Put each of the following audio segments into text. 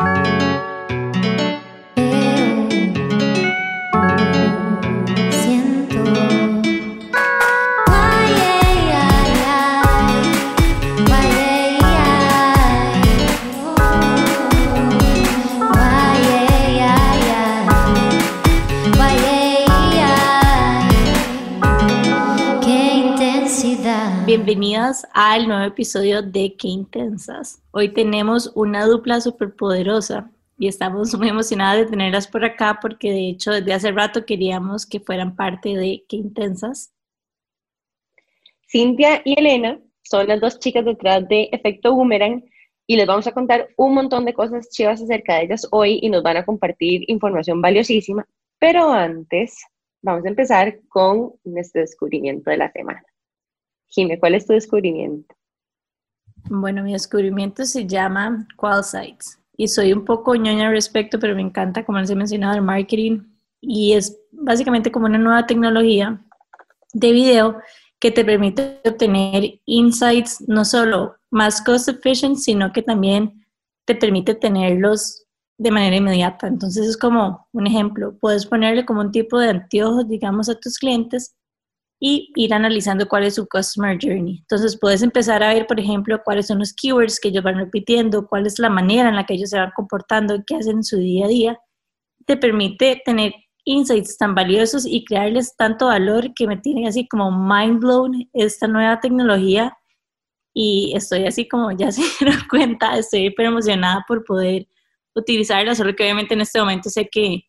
you bienvenidas al nuevo episodio de Qué Intensas. Hoy tenemos una dupla súper poderosa y estamos muy emocionadas de tenerlas por acá porque de hecho desde hace rato queríamos que fueran parte de Qué Intensas. Cintia y Elena son las dos chicas detrás de Efecto Boomerang y les vamos a contar un montón de cosas chivas acerca de ellas hoy y nos van a compartir información valiosísima. Pero antes, vamos a empezar con nuestro descubrimiento de la semana. Jime, ¿cuál es tu descubrimiento? Bueno, mi descubrimiento se llama Qualsites y soy un poco ñoña al respecto, pero me encanta, como les he mencionado, el marketing y es básicamente como una nueva tecnología de video que te permite obtener insights no solo más cost efficient, sino que también te permite tenerlos de manera inmediata. Entonces es como un ejemplo, puedes ponerle como un tipo de anteojos, digamos, a tus clientes y ir analizando cuál es su customer journey. Entonces puedes empezar a ver, por ejemplo, cuáles son los keywords que ellos van repitiendo, cuál es la manera en la que ellos se van comportando, qué hacen en su día a día. Te permite tener insights tan valiosos y crearles tanto valor que me tiene así como mind blown esta nueva tecnología y estoy así como ya se dieron cuenta, estoy súper emocionada por poder utilizarla, solo que obviamente en este momento sé que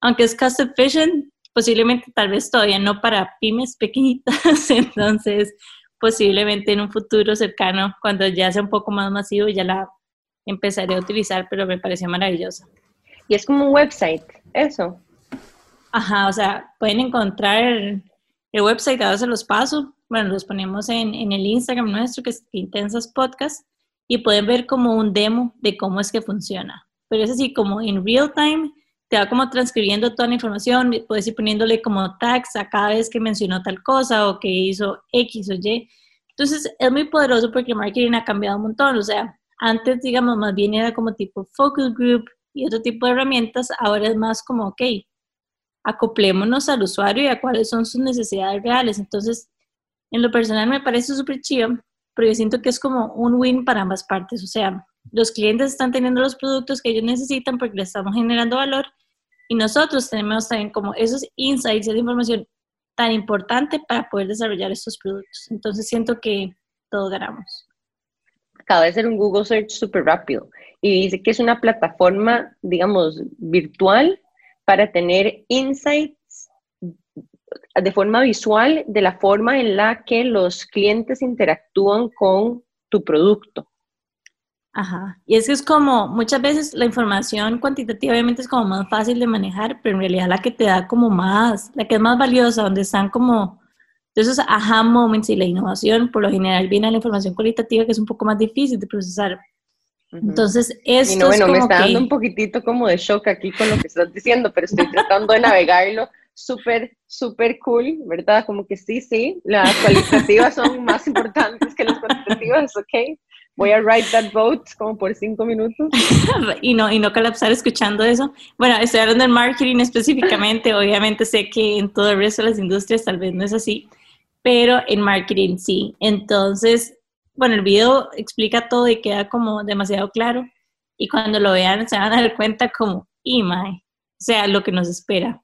aunque es cost efficient, posiblemente tal vez todavía no para pymes pequeñitas, entonces posiblemente en un futuro cercano, cuando ya sea un poco más masivo, ya la empezaré a utilizar, pero me pareció maravillosa. Y es como un website, eso. Ajá, o sea, pueden encontrar el website, ahora se los paso, bueno, los ponemos en, en el Instagram nuestro, que es Intensas Podcast, y pueden ver como un demo de cómo es que funciona. Pero es así como en real time, te va como transcribiendo toda la información, puedes ir poniéndole como tags a cada vez que mencionó tal cosa o que hizo X o Y. Entonces es muy poderoso porque marketing ha cambiado un montón. O sea, antes, digamos, más bien era como tipo focus group y otro tipo de herramientas, ahora es más como, ok, acoplémonos al usuario y a cuáles son sus necesidades reales. Entonces, en lo personal me parece súper chido, pero yo siento que es como un win para ambas partes. O sea, los clientes están teniendo los productos que ellos necesitan porque les estamos generando valor y nosotros tenemos también como esos insights, esa información tan importante para poder desarrollar estos productos. Entonces siento que todos ganamos. Acaba de ser un Google Search súper rápido y dice que es una plataforma, digamos, virtual para tener insights de forma visual de la forma en la que los clientes interactúan con tu producto. Ajá. Y es que es como, muchas veces la información cuantitativa obviamente es como más fácil de manejar, pero en realidad la que te da como más, la que es más valiosa, donde están como esos aha moments y la innovación, por lo general viene la información cualitativa que es un poco más difícil de procesar. Entonces, esto y no, bueno, es como me está dando un poquitito como de shock aquí con lo que estás diciendo, pero estoy tratando de navegarlo súper, súper cool, ¿verdad? Como que sí, sí, las cualitativas son más importantes que las cuantitativas, ¿ok? Voy a write that vote como por cinco minutos. y, no, y no colapsar escuchando eso. Bueno, estoy hablando del marketing específicamente, obviamente sé que en todo el resto de las industrias tal vez no es así, pero en marketing sí. Entonces, bueno, el video explica todo y queda como demasiado claro y cuando lo vean se van a dar cuenta como, y o sea, lo que nos espera.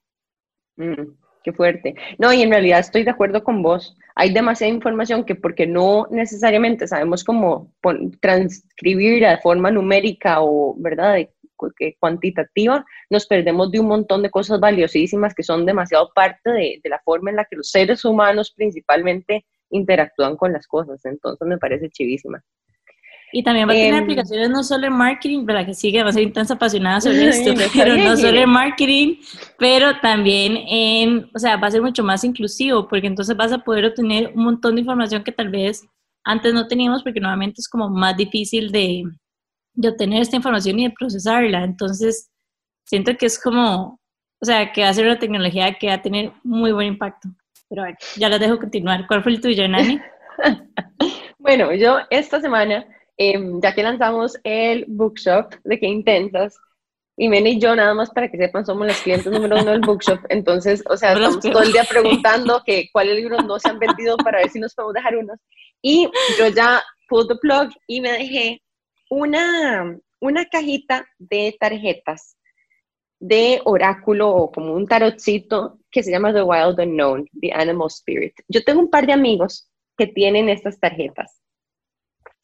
Mm. Qué fuerte. No, y en realidad estoy de acuerdo con vos. Hay demasiada información que porque no necesariamente sabemos cómo transcribirla de forma numérica o, ¿verdad?, de, cuantitativa, nos perdemos de un montón de cosas valiosísimas que son demasiado parte de, de la forma en la que los seres humanos principalmente interactúan con las cosas. Entonces me parece chivísima. Y también va a tener em, aplicaciones no solo en marketing, para que sigue, va a ser intensa apasionada sobre esto, pero no solo en marketing, pero también en, o sea, va a ser mucho más inclusivo, porque entonces vas a poder obtener un montón de información que tal vez antes no teníamos, porque nuevamente es como más difícil de, de obtener esta información y de procesarla. Entonces, siento que es como, o sea, que va a ser una tecnología que va a tener muy buen impacto. Pero bueno, ya la dejo continuar. ¿Cuál fue el tuyo, Nani? bueno, yo esta semana em, ya que lanzamos el bookshop de Qué Intensas, y Mene y yo, nada más para que sepan, somos los clientes número uno del bookshop. Entonces, o sea, estamos todo el día preguntando que cuáles libros no se han vendido para ver si nos podemos dejar unos. Y yo ya pulled the plug y me dejé una, una cajita de tarjetas de oráculo o como un tarotcito que se llama The Wild Unknown, The Animal Spirit. Yo tengo un par de amigos que tienen estas tarjetas.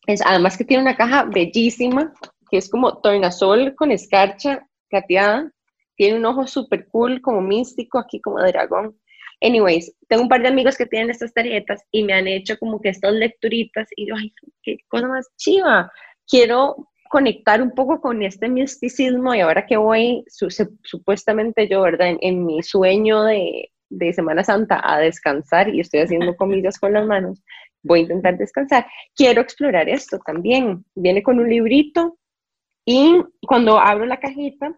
Es, además que tiene una caja bellísima, que es como tornasol con escarcha plateada. Tiene un ojo súper cool, como místico, aquí como de dragón. Anyways, tengo un par de amigos que tienen estas tarjetas y me han hecho como que estas lecturitas y yo, ay, qué cosa más chiva. Quiero conectar un poco con este misticismo y ahora que voy, supuestamente yo, ¿verdad? En, mi sueño de, de, Semana Santa a descansar y estoy haciendo comillas con las manos, voy a intentar descansar. Quiero explorar esto también. Viene con un librito y cuando abro la cajita,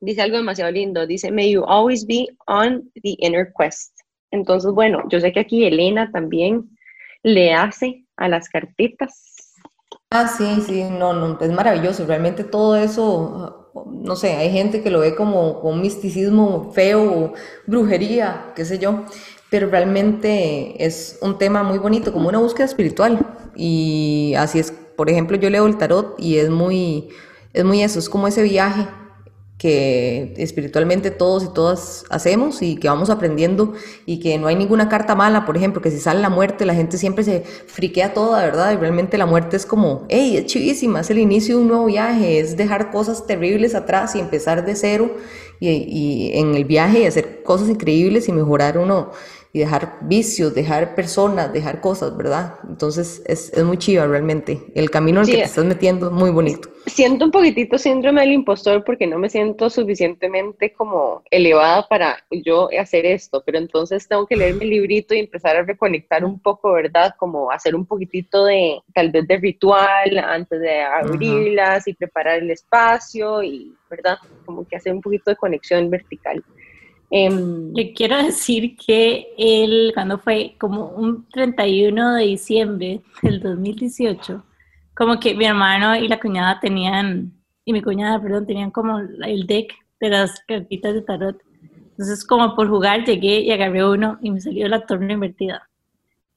dice algo demasiado lindo. Dice, may you always be on the inner quest. Entonces, bueno, yo sé que aquí Elena también le hace a las cartitas. Ah, sí, sí, no, no, es maravilloso. Realmente todo eso, no sé, hay gente que lo ve como, un misticismo feo, brujería, qué sé yo, pero realmente es un tema muy bonito, como una búsqueda espiritual. Y así es, por ejemplo, yo leo el tarot y es muy, es muy eso, es como ese viaje que espiritualmente todos y todas hacemos y que vamos aprendiendo y que no hay ninguna carta mala, por ejemplo, que si sale la muerte la gente siempre se friquea toda, ¿verdad? Y realmente la muerte es como, hey, es chivísima, es el inicio de un nuevo viaje, es dejar cosas terribles atrás y empezar de cero y, y en el viaje y hacer cosas increíbles y mejorar uno y dejar vicios, dejar personas, dejar cosas, ¿verdad? Entonces es, es muy chiva realmente. El camino en el que te estás metiendo es muy bonito. Siento un poquitito síndrome del impostor porque no me siento suficientemente como elevada para yo hacer esto, pero entonces tengo que leer mi librito y empezar a reconectar un poco, ¿verdad? Como hacer un poquitito de, tal vez de ritual antes de abrirlas y preparar el espacio y, ¿verdad? Como que hacer un poquito de conexión vertical. Yo quiero decir que él, cuando fue como un 31 de diciembre del 2018, como que mi hermano y la cuñada tenían, y mi cuñada, perdón, tenían como el deck de las cartitas de tarot. Entonces, como por jugar, llegué y agarré uno y me salió la torre invertida.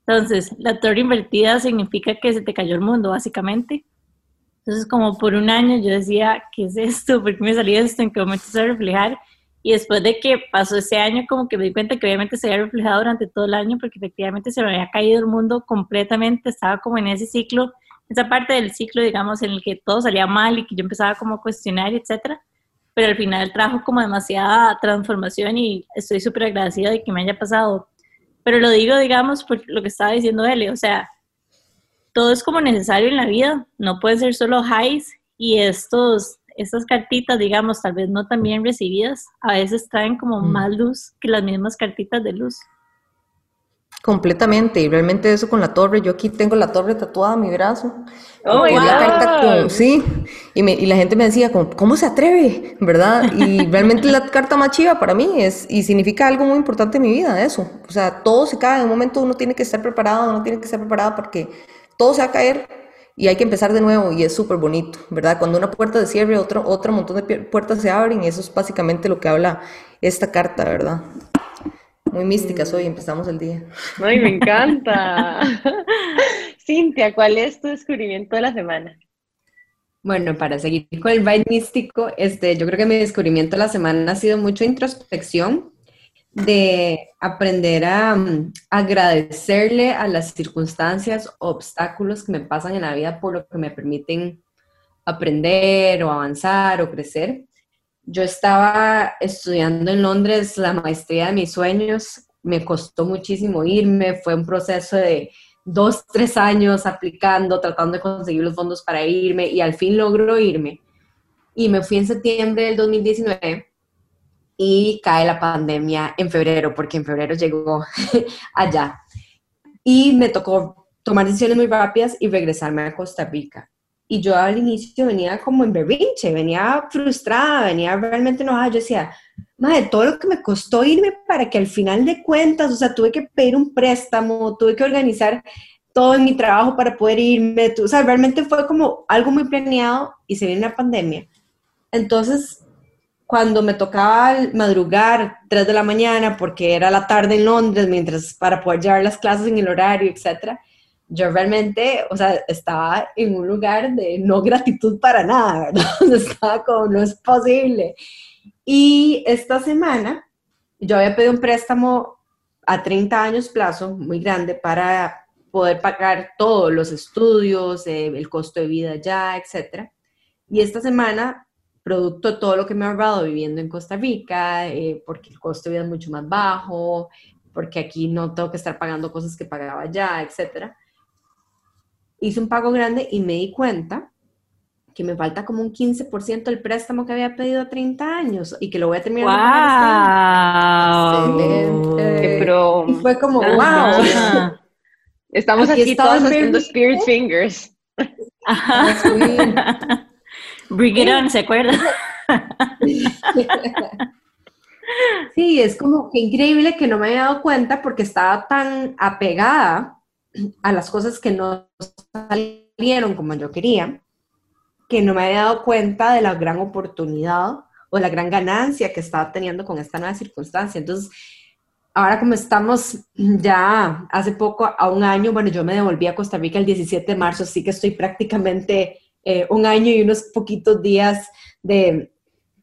Entonces, la torre invertida significa que se te cayó el mundo, básicamente. Entonces, como por un año yo decía, ¿qué es esto? ¿Por qué me salió esto? ¿En qué momento se va a reflejar? Y después de que pasó ese año, como que me di cuenta que obviamente se había reflejado durante todo el año, porque efectivamente se me había caído el mundo completamente, estaba como en ese ciclo, esa parte del ciclo, digamos, en el que todo salía mal y que yo empezaba como a cuestionar, etcétera. Pero al final trajo como demasiada transformación y estoy súper agradecida de que me haya pasado. Pero lo digo, digamos, por lo que estaba diciendo él, o sea, todo es como necesario en la vida, no puede ser solo highs y estos estas cartitas, digamos, tal vez no tan bien recibidas, a veces traen como mm. más luz que las mismas cartitas de luz. Completamente, y realmente eso con la torre, yo aquí tengo la torre tatuada a mi brazo. Oh, sí, y, y, la gente me decía, ¿cómo se atreve? ¿Verdad? Y realmente la carta más chiva para mí es, y significa algo muy importante en mi vida, eso. O sea, todo se cae, en un momento uno tiene que estar preparado, uno tiene que estar preparado porque todo se va a caer, y hay que empezar de nuevo y es súper bonito, ¿verdad? Cuando una puerta se cierre, otro, otro montón de puertas se abren y eso es básicamente lo que habla esta carta, ¿verdad? Muy místicas hoy, empezamos el día. Ay, me encanta. Cintia, ¿cuál es tu descubrimiento de la semana? Bueno, para seguir con el vibe místico, este, yo creo que mi descubrimiento de la semana ha sido mucho introspección de aprender a, mm, agradecerle a las circunstancias, obstáculos que me pasan en la vida por lo que me permiten aprender o avanzar o crecer. Yo estaba estudiando en Londres la maestría de mis sueños, me costó muchísimo irme, fue un proceso de dos, tres años aplicando, tratando de conseguir los fondos para irme y al fin logro irme. Y me fui en septiembre del 2019 y cae la pandemia en febrero, porque en febrero llegó allá. Y me tocó tomar decisiones muy rápidas y regresarme a Costa Rica. Y yo al inicio venía como en berrinche, venía frustrada, venía realmente enojada. Yo decía, madre, todo lo que me costó irme para que al final de cuentas, o sea, tuve que pedir un préstamo, tuve que organizar todo en mi trabajo para poder irme. O sea, realmente fue como algo muy planeado y se viene una pandemia. Entonces, cuando me tocaba madrugar 3 de la mañana porque era la tarde en Londres, mientras para poder llevar las clases en el horario, etcétera, yo realmente, o sea, estaba en un lugar de no gratitud para nada, ¿verdad? Estaba como, no es posible. Y esta semana yo había pedido un préstamo a 30 años plazo, muy grande, para poder pagar todos los estudios, eh, el costo de vida ya, etc. Y esta semana, producto de todo lo que me he ahorrado viviendo en Costa Rica, eh, porque el costo de vida es mucho más bajo, porque aquí no tengo que estar pagando cosas que pagaba ya, etc. Hice un pago grande y me di cuenta que me falta como un 15% del préstamo que había pedido a 30 años y que lo voy a terminar wow. Este Excelente. Pero, y fue como, wow. Estamos aquí, todos haciendo spirit fingers. Bring it on, ¿se acuerda? sí, es como que increíble que no me había dado cuenta porque estaba tan apegada a las cosas que no salieron como yo quería que no me había dado cuenta de la gran oportunidad o la gran ganancia que estaba teniendo con esta nueva circunstancia. Entonces, ahora como estamos ya hace poco, a un año, bueno, yo me devolví a Costa Rica el 17 de marzo, así que estoy prácticamente eh, un año y unos poquitos días de,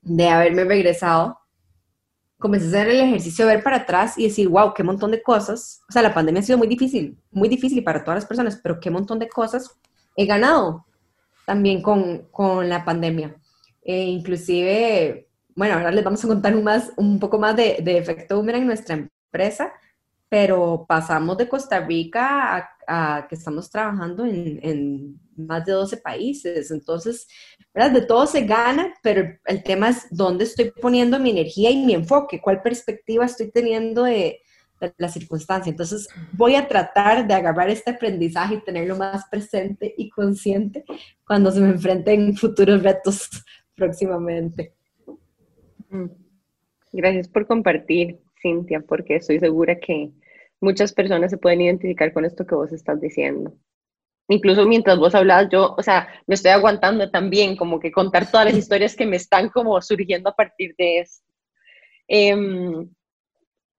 de haberme regresado. Comencé a hacer el ejercicio de ver para atrás y decir, wow, qué montón de cosas. O sea, la pandemia ha sido muy difícil, muy difícil para todas las personas, pero qué montón de cosas he ganado también con, con la pandemia. E inclusive, bueno, ahora les vamos a contar un, más, un poco más de, de efecto boomerang en nuestra empresa, pero pasamos de Costa Rica a, que estamos trabajando en, más de 12 países. Entonces, de todo se gana, pero el tema es dónde estoy poniendo mi energía y mi enfoque, cuál perspectiva estoy teniendo de, la circunstancia. Entonces, voy a tratar de agarrar este aprendizaje y tenerlo más presente y consciente cuando se me enfrenten futuros retos próximamente. Mm. Gracias por compartir, Cintia, porque estoy segura que muchas personas se pueden identificar con esto que vos estás diciendo. Incluso mientras vos hablabas, yo, o sea, me estoy aguantando también, como que contar todas las historias que me están como surgiendo a partir de esto. Em,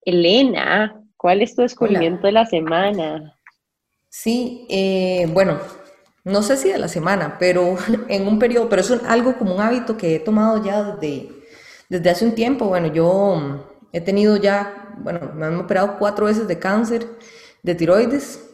Elena, ¿cuál es tu descubrimiento de la semana? Sí, eh, bueno, no sé si de la semana, pero en un periodo, pero es algo como un hábito que he tomado ya desde, desde hace un tiempo. Bueno, yo he tenido ya, bueno, me han operado cuatro veces de cáncer de tiroides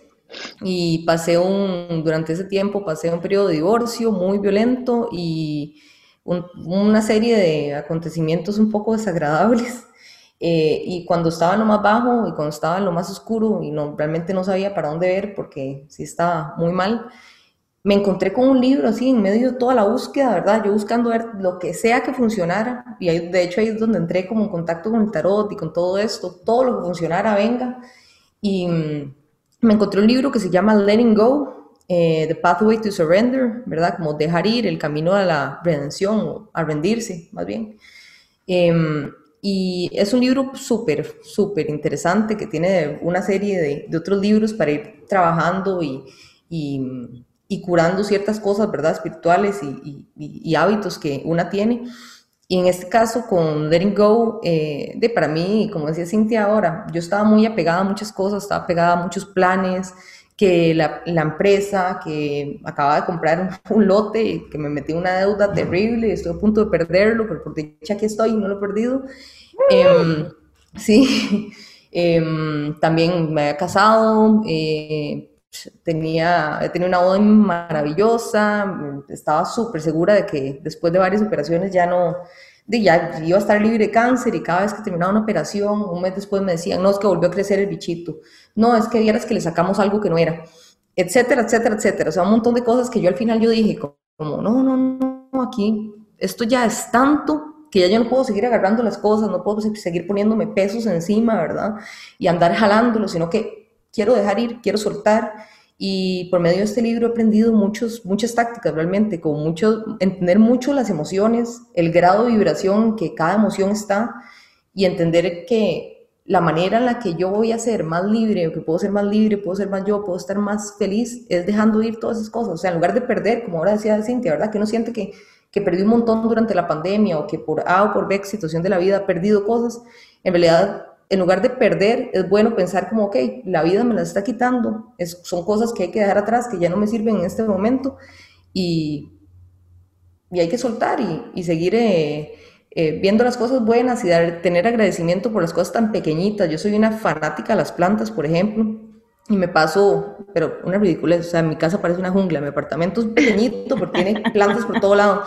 y pasé un, durante ese tiempo pasé un periodo de divorcio muy violento y una serie de acontecimientos un poco desagradables eh, y cuando estaba en lo más bajo y cuando estaba en lo más oscuro y no, realmente no sabía para dónde ver porque sí estaba muy mal, me encontré con un libro así en medio de toda la búsqueda, ¿verdad? Yo buscando ver lo que sea que funcionara y de hecho ahí es donde entré como en contacto con el tarot y con todo esto, todo lo que funcionara, venga. Y mm, me encontré un libro que se llama Letting Go, eh, The Pathway to Surrender, ¿verdad? Como dejar ir, el camino a la redención, a rendirse, más bien. Em, y es un libro súper, súper interesante que tiene una serie de, de, otros libros para ir trabajando y, y, y, curando ciertas cosas, ¿verdad? Espirituales y, y, hábitos que una tiene. Y en este caso con Letting Go, eh, de para mí, como decía Cintia ahora, yo estaba muy apegada a muchas cosas, estaba apegada a muchos planes, que la, la, empresa que acaba de comprar un, lote, que me metí una deuda terrible, estoy a punto de perderlo, pero por dicha aquí estoy y no lo he perdido. Eh, sí, eh, también me había casado, eh, tenía, tenía una boda maravillosa, estaba súper segura de que después de varias operaciones ya no, de ya iba a estar libre de cáncer y cada vez que terminaba una operación, un mes después me decían, no, es que volvió a crecer el bichito, no, es que vieras que le sacamos algo que no era, etcétera, etcétera, etcétera. O sea, un montón de cosas que yo al final yo dije, como, no, no, no, aquí, esto ya es tanto que ya yo no puedo seguir agarrando las cosas, no puedo seguir poniéndome pesos encima, ¿verdad? Y andar jalándolo, sino que quiero dejar ir, quiero soltar. Y por medio de este libro he aprendido muchos, muchas tácticas realmente, como mucho, entender mucho las emociones, el grado de vibración que cada emoción está y entender que la manera en la que yo voy a ser más libre, o que puedo ser más libre, puedo ser más yo, puedo estar más feliz, es dejando ir todas esas cosas. O sea, en lugar de perder, como ahora decía Cintia, ¿verdad? Que uno siente que, que perdió un montón durante la pandemia o que por A o por B situación de la vida ha perdido cosas. En realidad, en lugar de perder, es bueno pensar como, ok, la vida me la está quitando, es, son cosas que hay que dejar atrás, que ya no me sirven en este momento y, y hay que soltar y, y seguir... Eh, eh, viendo las cosas buenas y dar, tener agradecimiento por las cosas tan pequeñitas. Yo soy una fanática de las plantas, por ejemplo, y me paso, pero una ridícula, o sea, mi casa parece una jungla, mi apartamento es pequeñito porque tiene plantas por todo lado.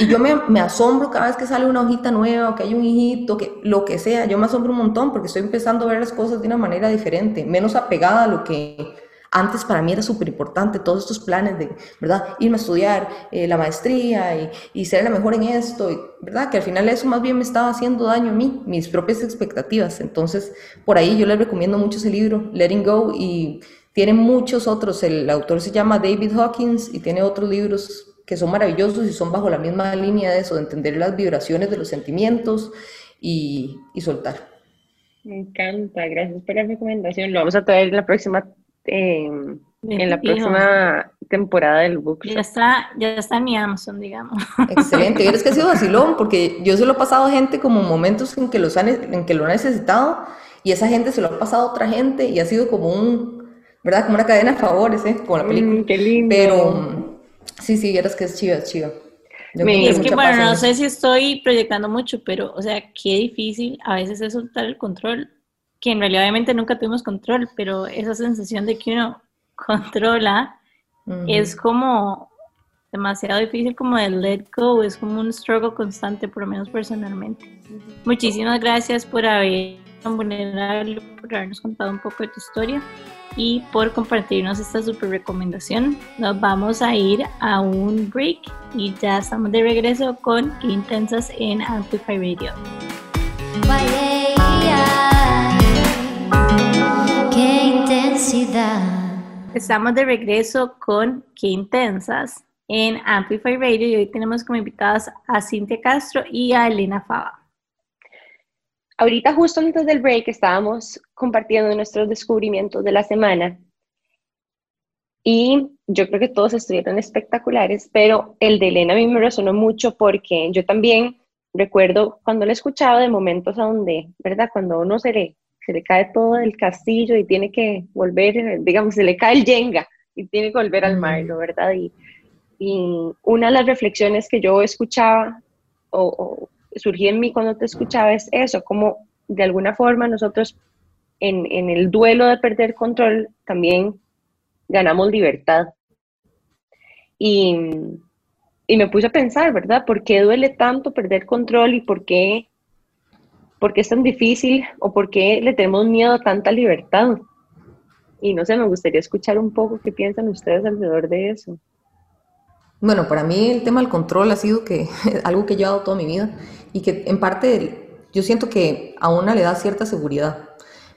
Y yo me, me, asombro cada vez que sale una hojita nueva, que hay un hijito, que lo que sea, yo me asombro un montón porque estoy empezando a ver las cosas de una manera diferente, menos apegada a lo que antes para mí era súper importante todos estos planes de, ¿verdad? Irme a estudiar eh, la maestría y, y, ser la mejor en esto, ¿verdad? Que al final eso más bien me estaba haciendo daño a mí, mis propias expectativas. Entonces, por ahí yo les recomiendo mucho ese libro, Letting Go, y tiene muchos otros. El autor se llama David Hawkins y tiene otros libros que son maravillosos y son bajo la misma línea de eso, de entender las vibraciones de los sentimientos y, y soltar. Me encanta, gracias por la recomendación. Lo vamos a traer en la próxima eh, en la próxima temporada del book. Ya está, ya está en mi Amazon, digamos. Excelente. es que ha sido vacilón, porque yo se lo he pasado a gente como momentos en que, los han, en que lo han necesitado y esa gente se lo ha pasado a otra gente y ha sido como un, ¿verdad? Como una cadena de favores, ¿eh? Como la película. Mm, qué lindo. Pero sí, sí, es que es chido, es chido. es que, bueno, no sé si estoy proyectando mucho, pero, o sea, qué difícil a veces es soltar el control que en realidad obviamente nunca tuvimos control, pero esa sensación de que uno controla es como demasiado difícil como de let go, es como un struggle constante, por lo menos personalmente. Muchísimas gracias por haber por habernos contado un poco de tu historia y por compartirnos esta super recomendación. Nos vamos a ir a un break y ya estamos de regreso con Qué Intensas en Amplify Radio. Estamos de regreso con Qué Intensas en Amplify Radio y hoy tenemos como invitadas a Cintia Castro y a Elena Fava. Ahorita justo antes del break estábamos compartiendo nuestros descubrimientos de la semana y yo creo que todos estuvieron espectaculares, pero el de Elena a mí me resonó mucho porque yo también recuerdo cuando lo escuchaba de momentos a donde, ¿verdad? Cuando uno se le se le cae todo el castillo y tiene que volver, digamos, se le cae el yenga y tiene que volver al mar, ¿no? ¿verdad? Y, una de las reflexiones que yo escuchaba o, surgía en mí cuando te escuchaba es eso, como de alguna forma nosotros en, en el duelo de perder control también ganamos libertad. Y, y me puse a pensar, ¿verdad? ¿Por qué duele tanto perder control y por qué ¿Por qué es tan difícil o por qué le tenemos miedo a tanta libertad? Y no sé, me gustaría escuchar un poco qué piensan ustedes alrededor de eso. Bueno, para mí el tema del control ha sido que, algo que he llevado toda mi vida y que en parte yo siento que a una le da cierta seguridad,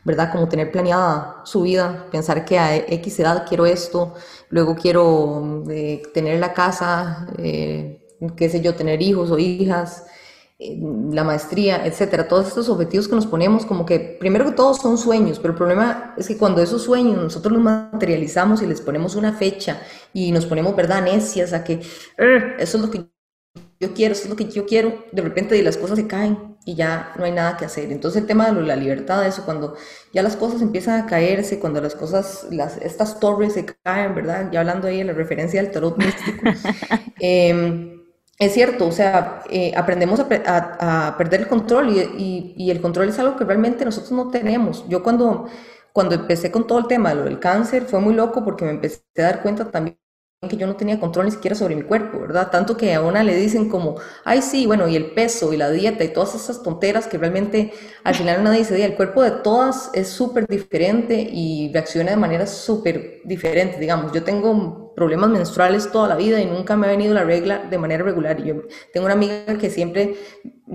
¿verdad? Como tener planeada su vida, pensar que a X edad quiero esto, luego quiero eh, tener la casa, eh, qué sé yo, tener hijos o hijas, la maestría, etcétera, todos estos objetivos que nos ponemos, como que primero que todo son sueños, pero el problema es que cuando esos sueños nosotros los materializamos y les ponemos una fecha y nos ponemos, ¿verdad?, necias a que eso es lo que yo quiero, eso es lo que yo quiero, de repente las cosas se caen y ya no hay nada que hacer. Entonces el tema de la libertad, eso, cuando ya las cosas empiezan a caerse, cuando las cosas, las, estas torres se caen, ¿verdad? Ya hablando ahí de la referencia al tarot místico. eh, es cierto, o sea, eh, aprendemos a, perder el control y, el control es algo que realmente nosotros no tenemos. Yo cuando, cuando empecé con todo el tema lo del cáncer fue muy loco porque me empecé a dar cuenta también que yo no tenía control ni siquiera sobre mi cuerpo, ¿verdad? Tanto que a una le dicen como, ay sí, bueno, y el peso y la dieta y todas esas tonteras que realmente al final una dice, el cuerpo de todas es súper diferente y reacciona de manera súper diferente, digamos, yo tengo problemas menstruales toda la vida y nunca me ha venido la regla de manera regular y yo tengo una amiga que siempre,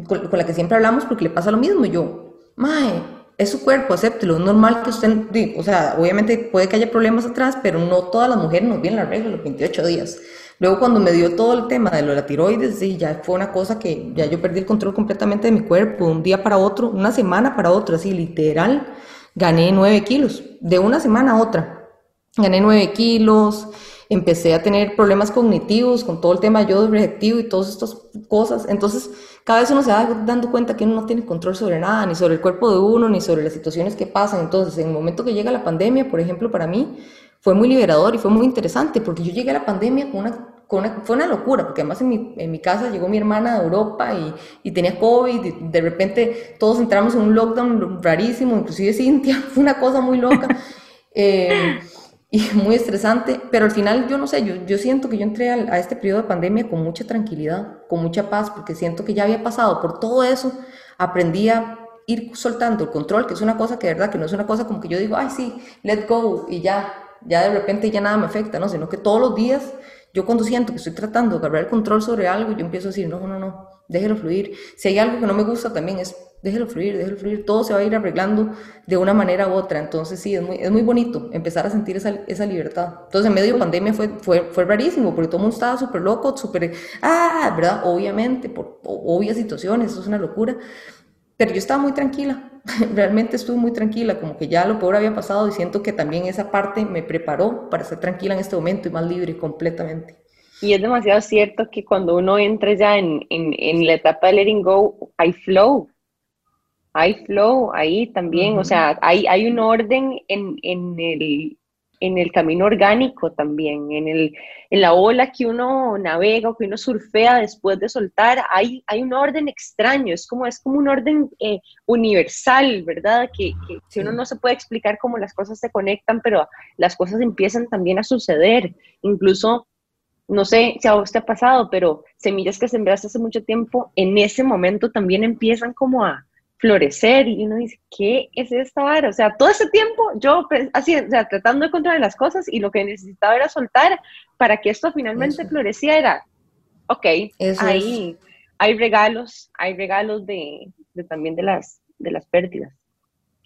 con, con la que siempre hablamos porque le pasa lo mismo y yo, mae, es su cuerpo, acéptelo, es normal que usted, o sea, obviamente puede que haya problemas atrás, pero no todas las mujeres nos vienen la regla los 28 días, Luego cuando me dio todo el tema de lo de la tiroides, sí, ya fue una cosa que ya yo perdí el control completamente de mi cuerpo, un día para otro, una semana para otra, así literal, gané 9 kilos, de una semana a otra. Gané 9 kilos, empecé a tener problemas cognitivos con todo el tema de yodo reactivo y todas estas cosas. Entonces, cada vez uno se va dando cuenta que uno no tiene control sobre nada, ni sobre el cuerpo de uno, ni sobre las situaciones que pasan. Entonces, en el momento que llega la pandemia, por ejemplo, para mí fue muy liberador y fue muy interesante, porque yo llegué a la pandemia con una fue una locura, porque además en mi, en mi, casa llegó mi hermana de Europa y, y, tenía COVID, y de repente todos entramos en un lockdown rarísimo, inclusive Cintia, fue una cosa muy loca. Eh, y muy estresante, pero al final yo no sé, yo, yo siento que yo entré a, este periodo de pandemia con mucha tranquilidad, con mucha paz, porque siento que ya había pasado por todo eso, aprendí a ir soltando el control, que es una cosa que de verdad, que no es una cosa como que yo digo, ay sí, let go, y ya, ya de repente ya nada me afecta, no, sino que todos los días yo cuando siento que estoy tratando de agarrar el control sobre algo, yo empiezo a decir, no, no, no, déjelo fluir. Si hay algo que no me gusta también es, déjelo fluir, déjelo fluir. Todo se va a ir arreglando de una manera u otra. Entonces sí, es muy, es muy bonito empezar a sentir esa, esa libertad. Entonces en medio de pandemia fue, fue, fue rarísimo, porque todo el mundo estaba súper loco, súper, ah, ¿verdad? Obviamente, por obvias situaciones, eso es una locura. Pero yo estaba muy tranquila, realmente estuve muy tranquila, como que ya lo peor había pasado y siento que también esa parte me preparó para estar tranquila en este momento y más libre completamente. Y es demasiado cierto que cuando uno entra ya en, en, en la etapa de letting go, hay flow, hay flow ahí también, o sea, hay, hay un orden en, en, el, en el camino orgánico también, en, el, en la ola que uno navega o que uno surfea después de soltar, hay, hay un orden extraño, es como, es como un orden eh, universal, ¿verdad? Que, que, uno no se puede explicar cómo las cosas se conectan, pero las cosas empiezan también a suceder, incluso... No sé si a vos te ha pasado, pero semillas que sembraste hace mucho tiempo, en ese momento también empiezan como a, florecer y uno dice, ¿qué es esta vara? O sea, todo ese tiempo yo pues, así, o sea, tratando de controlar las cosas y lo que necesitaba era soltar para que esto finalmente floreciera. Ok, ahí hay regalos, hay regalos de, de, también de las, de las pérdidas.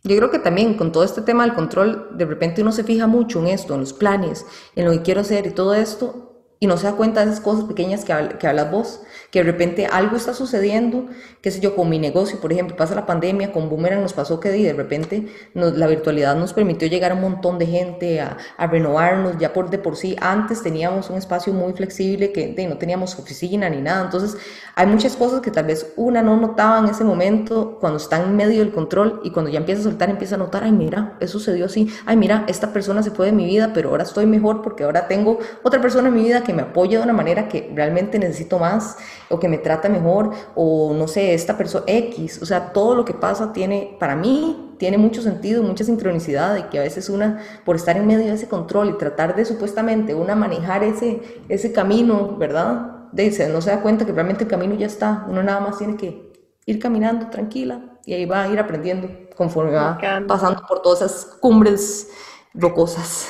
Yo creo que también con todo este tema del control, de repente uno se fija mucho en esto, en los planes, en lo que quiero hacer y todo esto, y no se da cuenta de esas cosas pequeñas que, que hablas vos, que de repente algo está sucediendo, qué sé yo, con mi negocio, por ejemplo, pasa la pandemia, con Boomerang nos pasó que de repente la virtualidad nos permitió llegar a un montón de gente, a, a, renovarnos, ya por de por sí, antes teníamos un espacio muy flexible que no teníamos oficina ni nada, entonces hay muchas cosas que tal vez una no notaba en ese momento cuando está en medio del control y cuando ya empieza a soltar empieza a notar, ay mira, eso sucedió así, ay mira, esta persona se fue de mi vida, pero ahora estoy mejor porque ahora tengo otra persona en mi vida que me apoya de una manera que realmente necesito más o que me trata mejor o no sé, esta persona X, o sea, todo lo que pasa tiene, para mí, tiene mucho sentido, mucha sincronicidad y que a veces una, por estar en medio de ese control y tratar de supuestamente una manejar ese, ese camino, ¿verdad? Dice, no se da cuenta que realmente el camino ya está, uno nada más tiene que ir caminando tranquila y ahí va a ir aprendiendo conforme va pasando por todas esas cumbres rocosas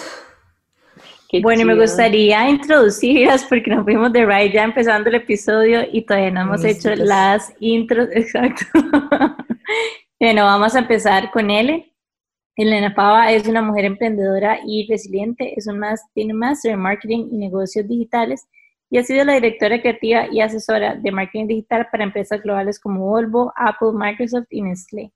bueno, me gustaría introducirlas porque nos fuimos de ride ya empezando el episodio y todavía no hemos hecho las intros, exacto. bueno, vamos a empezar con Ele. Elena Pava es una mujer emprendedora y resiliente, es un más, tiene un máster en marketing y negocios digitales y ha sido la directora creativa y asesora de marketing digital para empresas globales como Volvo, Apple, Microsoft y Nestlé.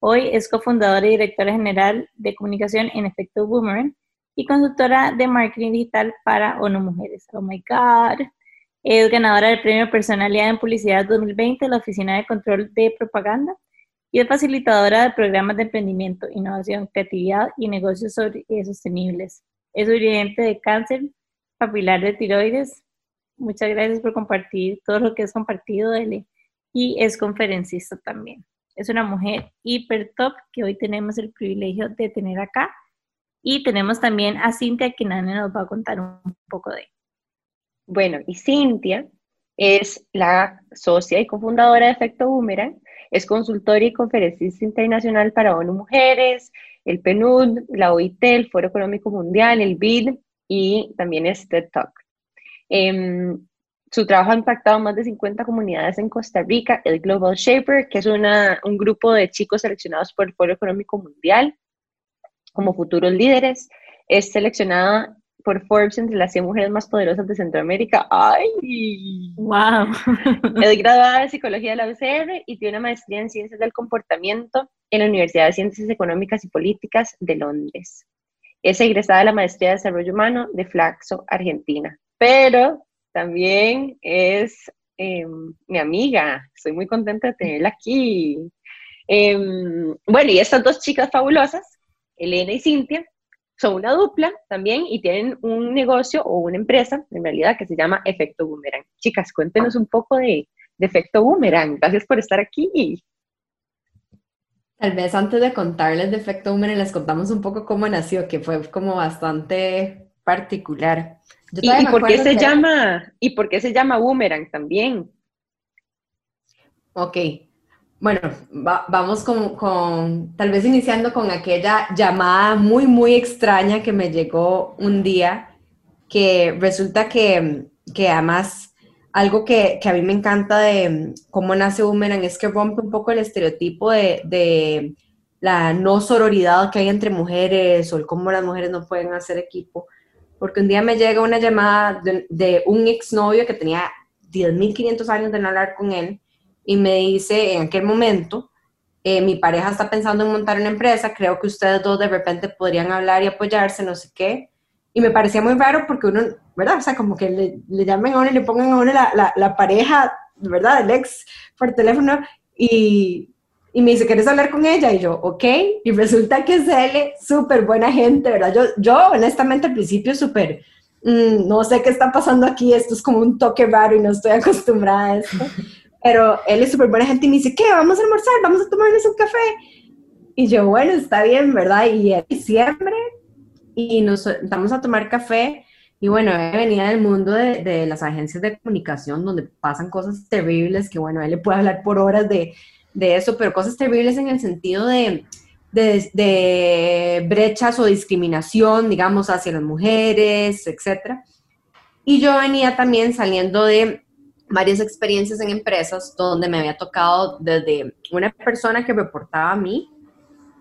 Hoy es cofundadora y directora general de comunicación en Efecto Boomerang y consultora de marketing digital para ONU Mujeres. Oh my God. Es ganadora del Premio Personalidad en Publicidad 2020 de la Oficina de Control de Propaganda y es facilitadora de programas de emprendimiento, innovación, creatividad y negocios eh, sostenibles. Es sobreviviente de cáncer papilar de tiroides. Muchas gracias por compartir todo lo que has compartido, Eli. Y es conferencista también. Es una mujer hiper top que hoy tenemos el privilegio de tener acá y tenemos también a Cintia, Nana nos va a contar un poco de. Bueno, y Cintia es la socia y cofundadora de Efecto Boomerang, es consultora y conferencista internacional para ONU Mujeres, el PNUD, la OIT, el Foro Económico Mundial, el BID y también es TED Talk. Em, su trabajo ha impactado más de 50 comunidades en Costa Rica, el Global Shaper, que es una, un grupo de chicos seleccionados por el Foro Económico Mundial, como futuros líderes. Es seleccionada por Forbes entre las 100 mujeres más poderosas de Centroamérica. ¡Ay! ¡Wow! Es graduada de Psicología de la UCR y tiene una maestría en Ciencias del Comportamiento en la Universidad de Ciencias Económicas y Políticas de Londres. Es egresada de la Maestría de Desarrollo Humano de Flaxo, Argentina. Pero también es em, mi amiga. Estoy muy contenta de tenerla aquí. Em, bueno, y estas dos chicas fabulosas, Elena y Cintia, son una dupla también y tienen un negocio o una empresa, en realidad, que se llama Efecto Boomerang. Chicas, cuéntenos un poco de, Efecto Boomerang. Gracias por estar aquí. Tal vez antes de contarles de Efecto Boomerang, les contamos un poco cómo nació, que fue como bastante particular. ¿Y, por qué se llama, ¿Y por qué se llama Boomerang también? Ok, bueno, vamos con, tal vez iniciando con aquella llamada muy, muy extraña que me llegó un día, que resulta que, que además algo que, a mí me encanta de cómo nace Boomerang es que rompe un poco el estereotipo de, la no sororidad que hay entre mujeres o el cómo las mujeres no pueden hacer equipo. Porque un día me llega una llamada de, de un exnovio que tenía 10.500 años de no hablar con él y me dice en aquel momento, eh, mi pareja está pensando en montar una empresa, creo que ustedes dos de repente podrían hablar y apoyarse, no sé qué. Y me parecía muy raro porque uno, ¿verdad? O sea, como que le, le llamen a uno y le pongan a uno la, la, la pareja, ¿verdad? El ex por teléfono y, y me dice, ¿quieres hablar con ella? Y yo, ok. Y resulta que es él, súper buena gente, ¿verdad? Yo, yo honestamente al principio súper, mm, no sé qué está pasando aquí, esto es como un toque raro y no estoy acostumbrada a esto. Pero él es súper buena gente y me dice, ¿qué? Vamos a almorzar, vamos a tomarnos un café. Y yo, bueno, está bien, ¿verdad? Y en diciembre, y nos vamos a tomar café. Y bueno, venía del mundo de, de, las agencias de comunicación donde pasan cosas terribles, que bueno, él le puede hablar por horas de, de eso, pero cosas terribles en el sentido de, de, de, brechas o discriminación, digamos, hacia las mujeres, etc. Y yo venía también saliendo de varias experiencias en empresas donde me había tocado desde una persona que reportaba a mí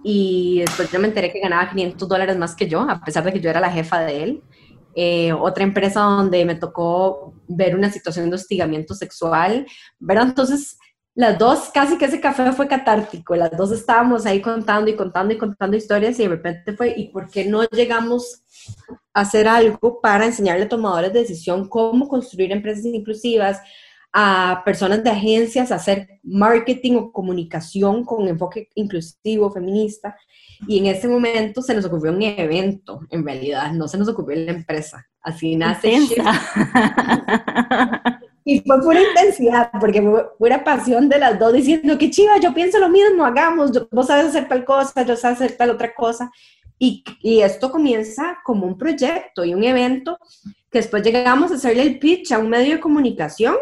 y después yo me enteré que ganaba 500 dólares más que yo, a pesar de que yo era la jefa de él. Eh, otra empresa donde me tocó ver una situación de hostigamiento sexual, ¿verdad? Entonces, las dos, casi que ese café fue catártico, las dos estábamos ahí contando y contando y contando historias y de repente fue, ¿y por qué no llegamos a hacer algo para enseñarle a tomadores de decisión cómo construir empresas inclusivas, a personas de agencias a hacer marketing o comunicación con enfoque inclusivo, feminista. Y en ese momento se nos ocurrió un evento, en realidad, no se nos ocurrió la empresa. Así nace Y fue pura intensidad, porque fue pura pasión de las dos diciendo que chiva, yo pienso lo mismo, hagamos, vos sabes hacer tal cosa, yo sé hacer tal otra cosa. Y, y, esto comienza como un proyecto y un evento que después llegamos a hacerle el pitch a un medio de comunicación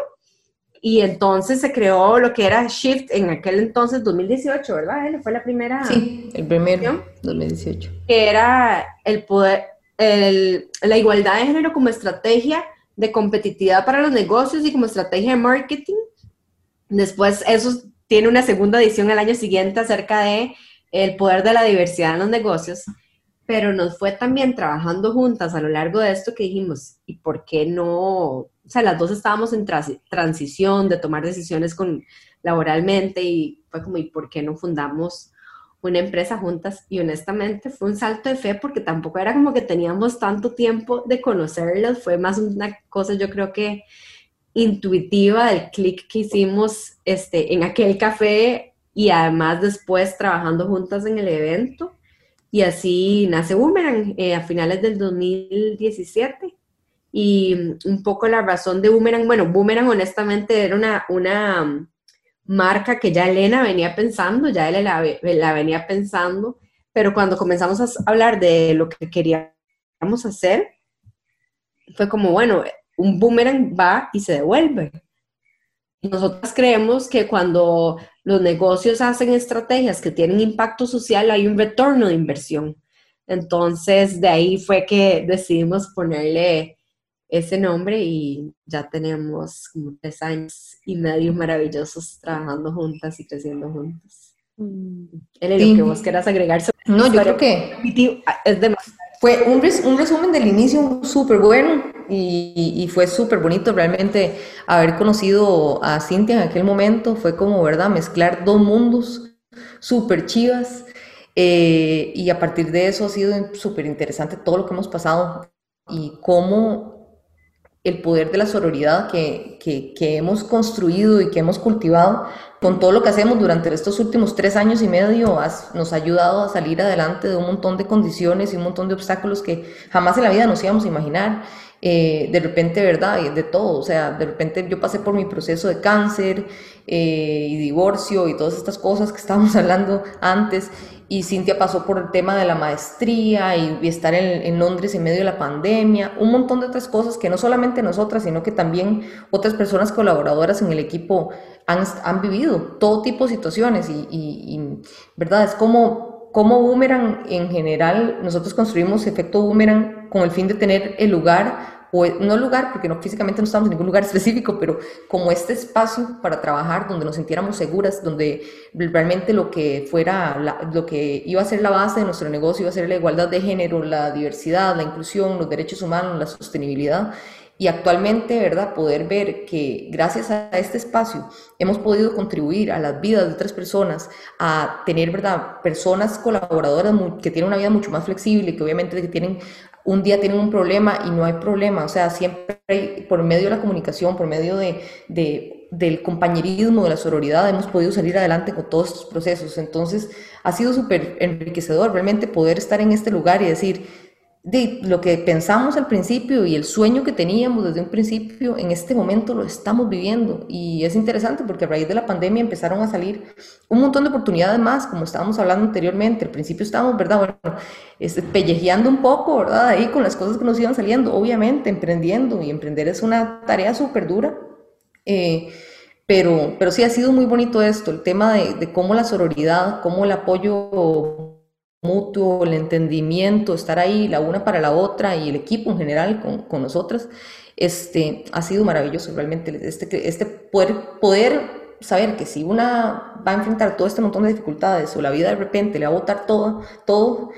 y entonces se creó lo que era Shift en aquel entonces, 2018, ¿verdad? Fue la primera. Sí, el primero, 2018. Que era el poder, el, la igualdad de género como estrategia de competitividad para los negocios y como estrategia de marketing. Después, eso tiene una segunda edición el año siguiente acerca de el poder de la diversidad en los negocios. Pero nos fue también trabajando juntas a lo largo de esto que dijimos, ¿y por qué no o sea, las dos estábamos en transición de tomar decisiones con, laboralmente y fue como, ¿y por qué no fundamos una empresa juntas? Y honestamente fue un salto de fe porque tampoco era como que teníamos tanto tiempo de conocerlas, fue más una cosa yo creo que intuitiva del clic que hicimos este, en aquel café y además después trabajando juntas en el evento. Y así nace Boomerang eh, a finales del 2017 y un poco la razón de Boomerang, bueno, Boomerang honestamente era una, una marca que ya Elena venía pensando, ya él la, venía pensando, pero cuando comenzamos a hablar de lo que queríamos hacer, fue como, bueno, un boomerang va y se devuelve. Nosotros creemos que cuando los negocios hacen estrategias que tienen impacto social, hay un retorno de inversión. Entonces, de ahí fue que decidimos ponerle ese nombre y ya tenemos como tres años y medio maravillosos trabajando juntas y creciendo juntas. Mm. Él lo que vos quieras agregar No, yo creo que es demasiado Fue un, un resumen del inicio súper bueno y, y, fue súper bonito realmente haber conocido a Cintia en aquel momento. Fue como, ¿verdad? Mezclar dos mundos súper chivas. Eh, y a partir de eso ha sido súper interesante todo lo que hemos pasado y cómo el poder de la sororidad que, que, hemos construido y que hemos cultivado con todo lo que hacemos durante estos últimos tres años y medio nos ha ayudado a salir adelante de un montón de condiciones y un montón de obstáculos que jamás en la vida nos íbamos a imaginar. Eh, de repente, ¿verdad? De todo, o sea, de repente yo pasé por mi proceso de cáncer eh, y divorcio y todas estas cosas que estábamos hablando antes y Cintia pasó por el tema de la maestría y, estar en, Londres en medio de la pandemia, un montón de otras cosas que no solamente nosotras, sino que también otras personas colaboradoras en el equipo han, vivido, todo tipo de situaciones y, y ¿verdad? Es como, como Boomerang en general, nosotros construimos efecto Boomerang con el fin de tener el lugar o no lugar, porque no, físicamente no estamos en ningún lugar específico, pero como este espacio para trabajar donde nos sintiéramos seguras, donde realmente lo que fuera, lo que iba a ser la base de nuestro negocio iba a ser la igualdad de género, la diversidad, la inclusión, los derechos humanos, la sostenibilidad. Y actualmente, ¿verdad? Poder ver que gracias a este espacio hemos podido contribuir a las vidas de otras personas, a tener, ¿verdad? Personas colaboradoras que tienen una vida mucho más flexible, que obviamente tienen un día tienen un problema y no hay problema, o sea, siempre por medio de la comunicación, por medio de, del compañerismo, de la sororidad, hemos podido salir adelante con todos estos procesos. Entonces, ha sido súper enriquecedor realmente poder estar en este lugar y decir, de lo que pensamos al principio y el sueño que teníamos desde un principio, en este momento lo estamos viviendo. Y es interesante porque a raíz de la pandemia empezaron a salir un montón de oportunidades más, como estábamos hablando anteriormente. Al principio estábamos, ¿verdad? Bueno, este, pellejeando un poco, ¿verdad? Ahí con las cosas que nos iban saliendo, obviamente, emprendiendo. Y emprender es una tarea súper dura. Eh, pero, pero sí ha sido muy bonito esto, el tema de, de cómo la sororidad, cómo el apoyo mutuo, el entendimiento, estar ahí la una para la otra y el equipo en general con, con nosotras, este, ha sido maravilloso realmente. Este, este poder, poder saber que si una va a enfrentar todo este montón de dificultades o la vida de repente le va a botar todo, todo,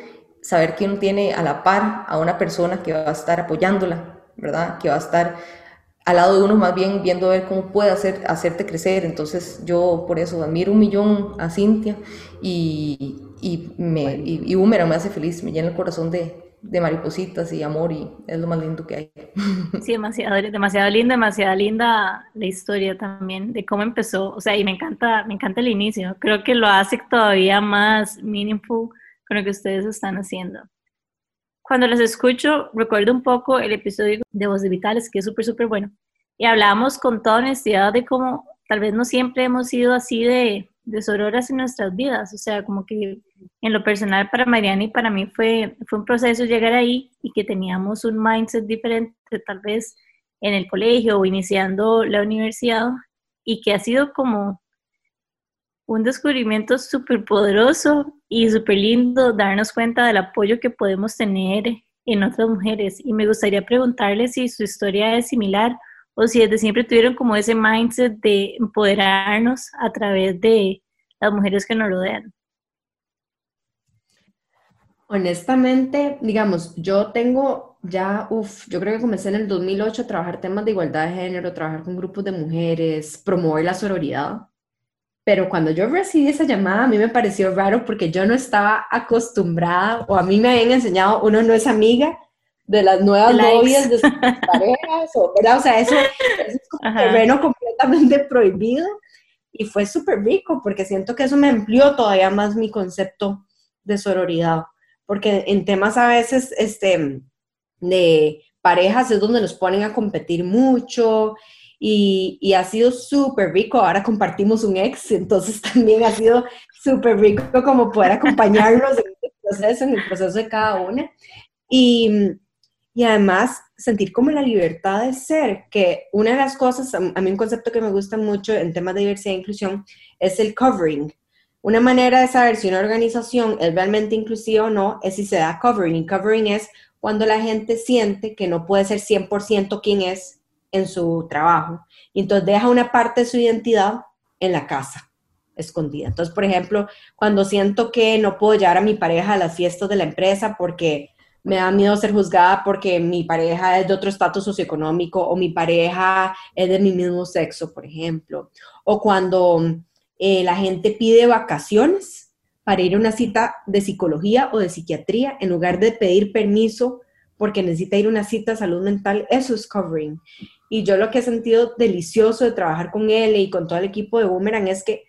saber que uno tiene a la par a una persona que va a estar apoyándola, ¿verdad? Que va a estar al lado de uno más bien viendo ver cómo puede hacer, hacerte crecer. Entonces yo por eso admiro un millón a Cintia y, y, me, y, me hace feliz, me llena el corazón de, de, maripositas y amor y es lo más lindo que hay. Sí, demasiado, demasiado linda, demasiado linda la historia también de cómo empezó, o sea, y me encanta, me encanta el inicio, creo que lo hace todavía más meaningful con lo que ustedes están haciendo. Cuando los escucho, recuerdo un poco el episodio de Voz de Vitales, que es súper, súper bueno, y hablábamos con toda honestidad de cómo tal vez no siempre hemos sido así de, de sororas en nuestras vidas, o sea, como que en lo personal para Mariana y para mí fue, fue un proceso llegar ahí y que teníamos un mindset diferente tal vez en el colegio o iniciando la universidad y que ha sido como un descubrimiento súper poderoso y súper lindo darnos cuenta del apoyo que podemos tener en otras mujeres. Y me gustaría preguntarle si su historia es similar o si desde siempre tuvieron como ese mindset de empoderarnos a través de las mujeres que nos rodean. Honestamente, digamos, yo tengo ya, uff, yo creo que comencé en el 2008 a trabajar temas de igualdad de género, trabajar con grupos de mujeres, promover la sororidad. Pero cuando yo recibí esa llamada, a mí me pareció raro porque yo no estaba acostumbrada o a mí me habían enseñado, uno no es amiga de las nuevas novias de sus parejas, o, ¿verdad? O sea, eso, es un terreno completamente prohibido y fue súper rico porque siento que eso me amplió todavía más mi concepto de sororidad, porque en temas a veces este, de parejas es donde nos ponen a competir mucho y, y ha sido súper rico. Ahora compartimos un ex, entonces también ha sido súper rico como poder acompañarnos en el proceso, en el proceso de cada una. Y, y además sentir como la libertad de ser, que una de las cosas, a mí un concepto que me gusta mucho en temas de diversidad e inclusión es el covering. Una manera de saber si una organización es realmente inclusiva o no es si se da covering. Y covering es cuando la gente siente que no puede ser 100% quien es en su trabajo. Y entonces deja una parte de su identidad en la casa, escondida. Entonces, por ejemplo, cuando siento que no puedo llevar a mi pareja a las fiestas de la empresa porque me da miedo ser juzgada porque mi pareja es de otro estatus socioeconómico o mi pareja es de mi mismo sexo, por ejemplo. O cuando eh, la gente pide vacaciones para ir a una cita de psicología o de psiquiatría en lugar de pedir permiso porque necesita ir a una cita de salud mental, eso es covering. Y yo lo que he sentido delicioso de trabajar con él y con todo el equipo de Boomerang es que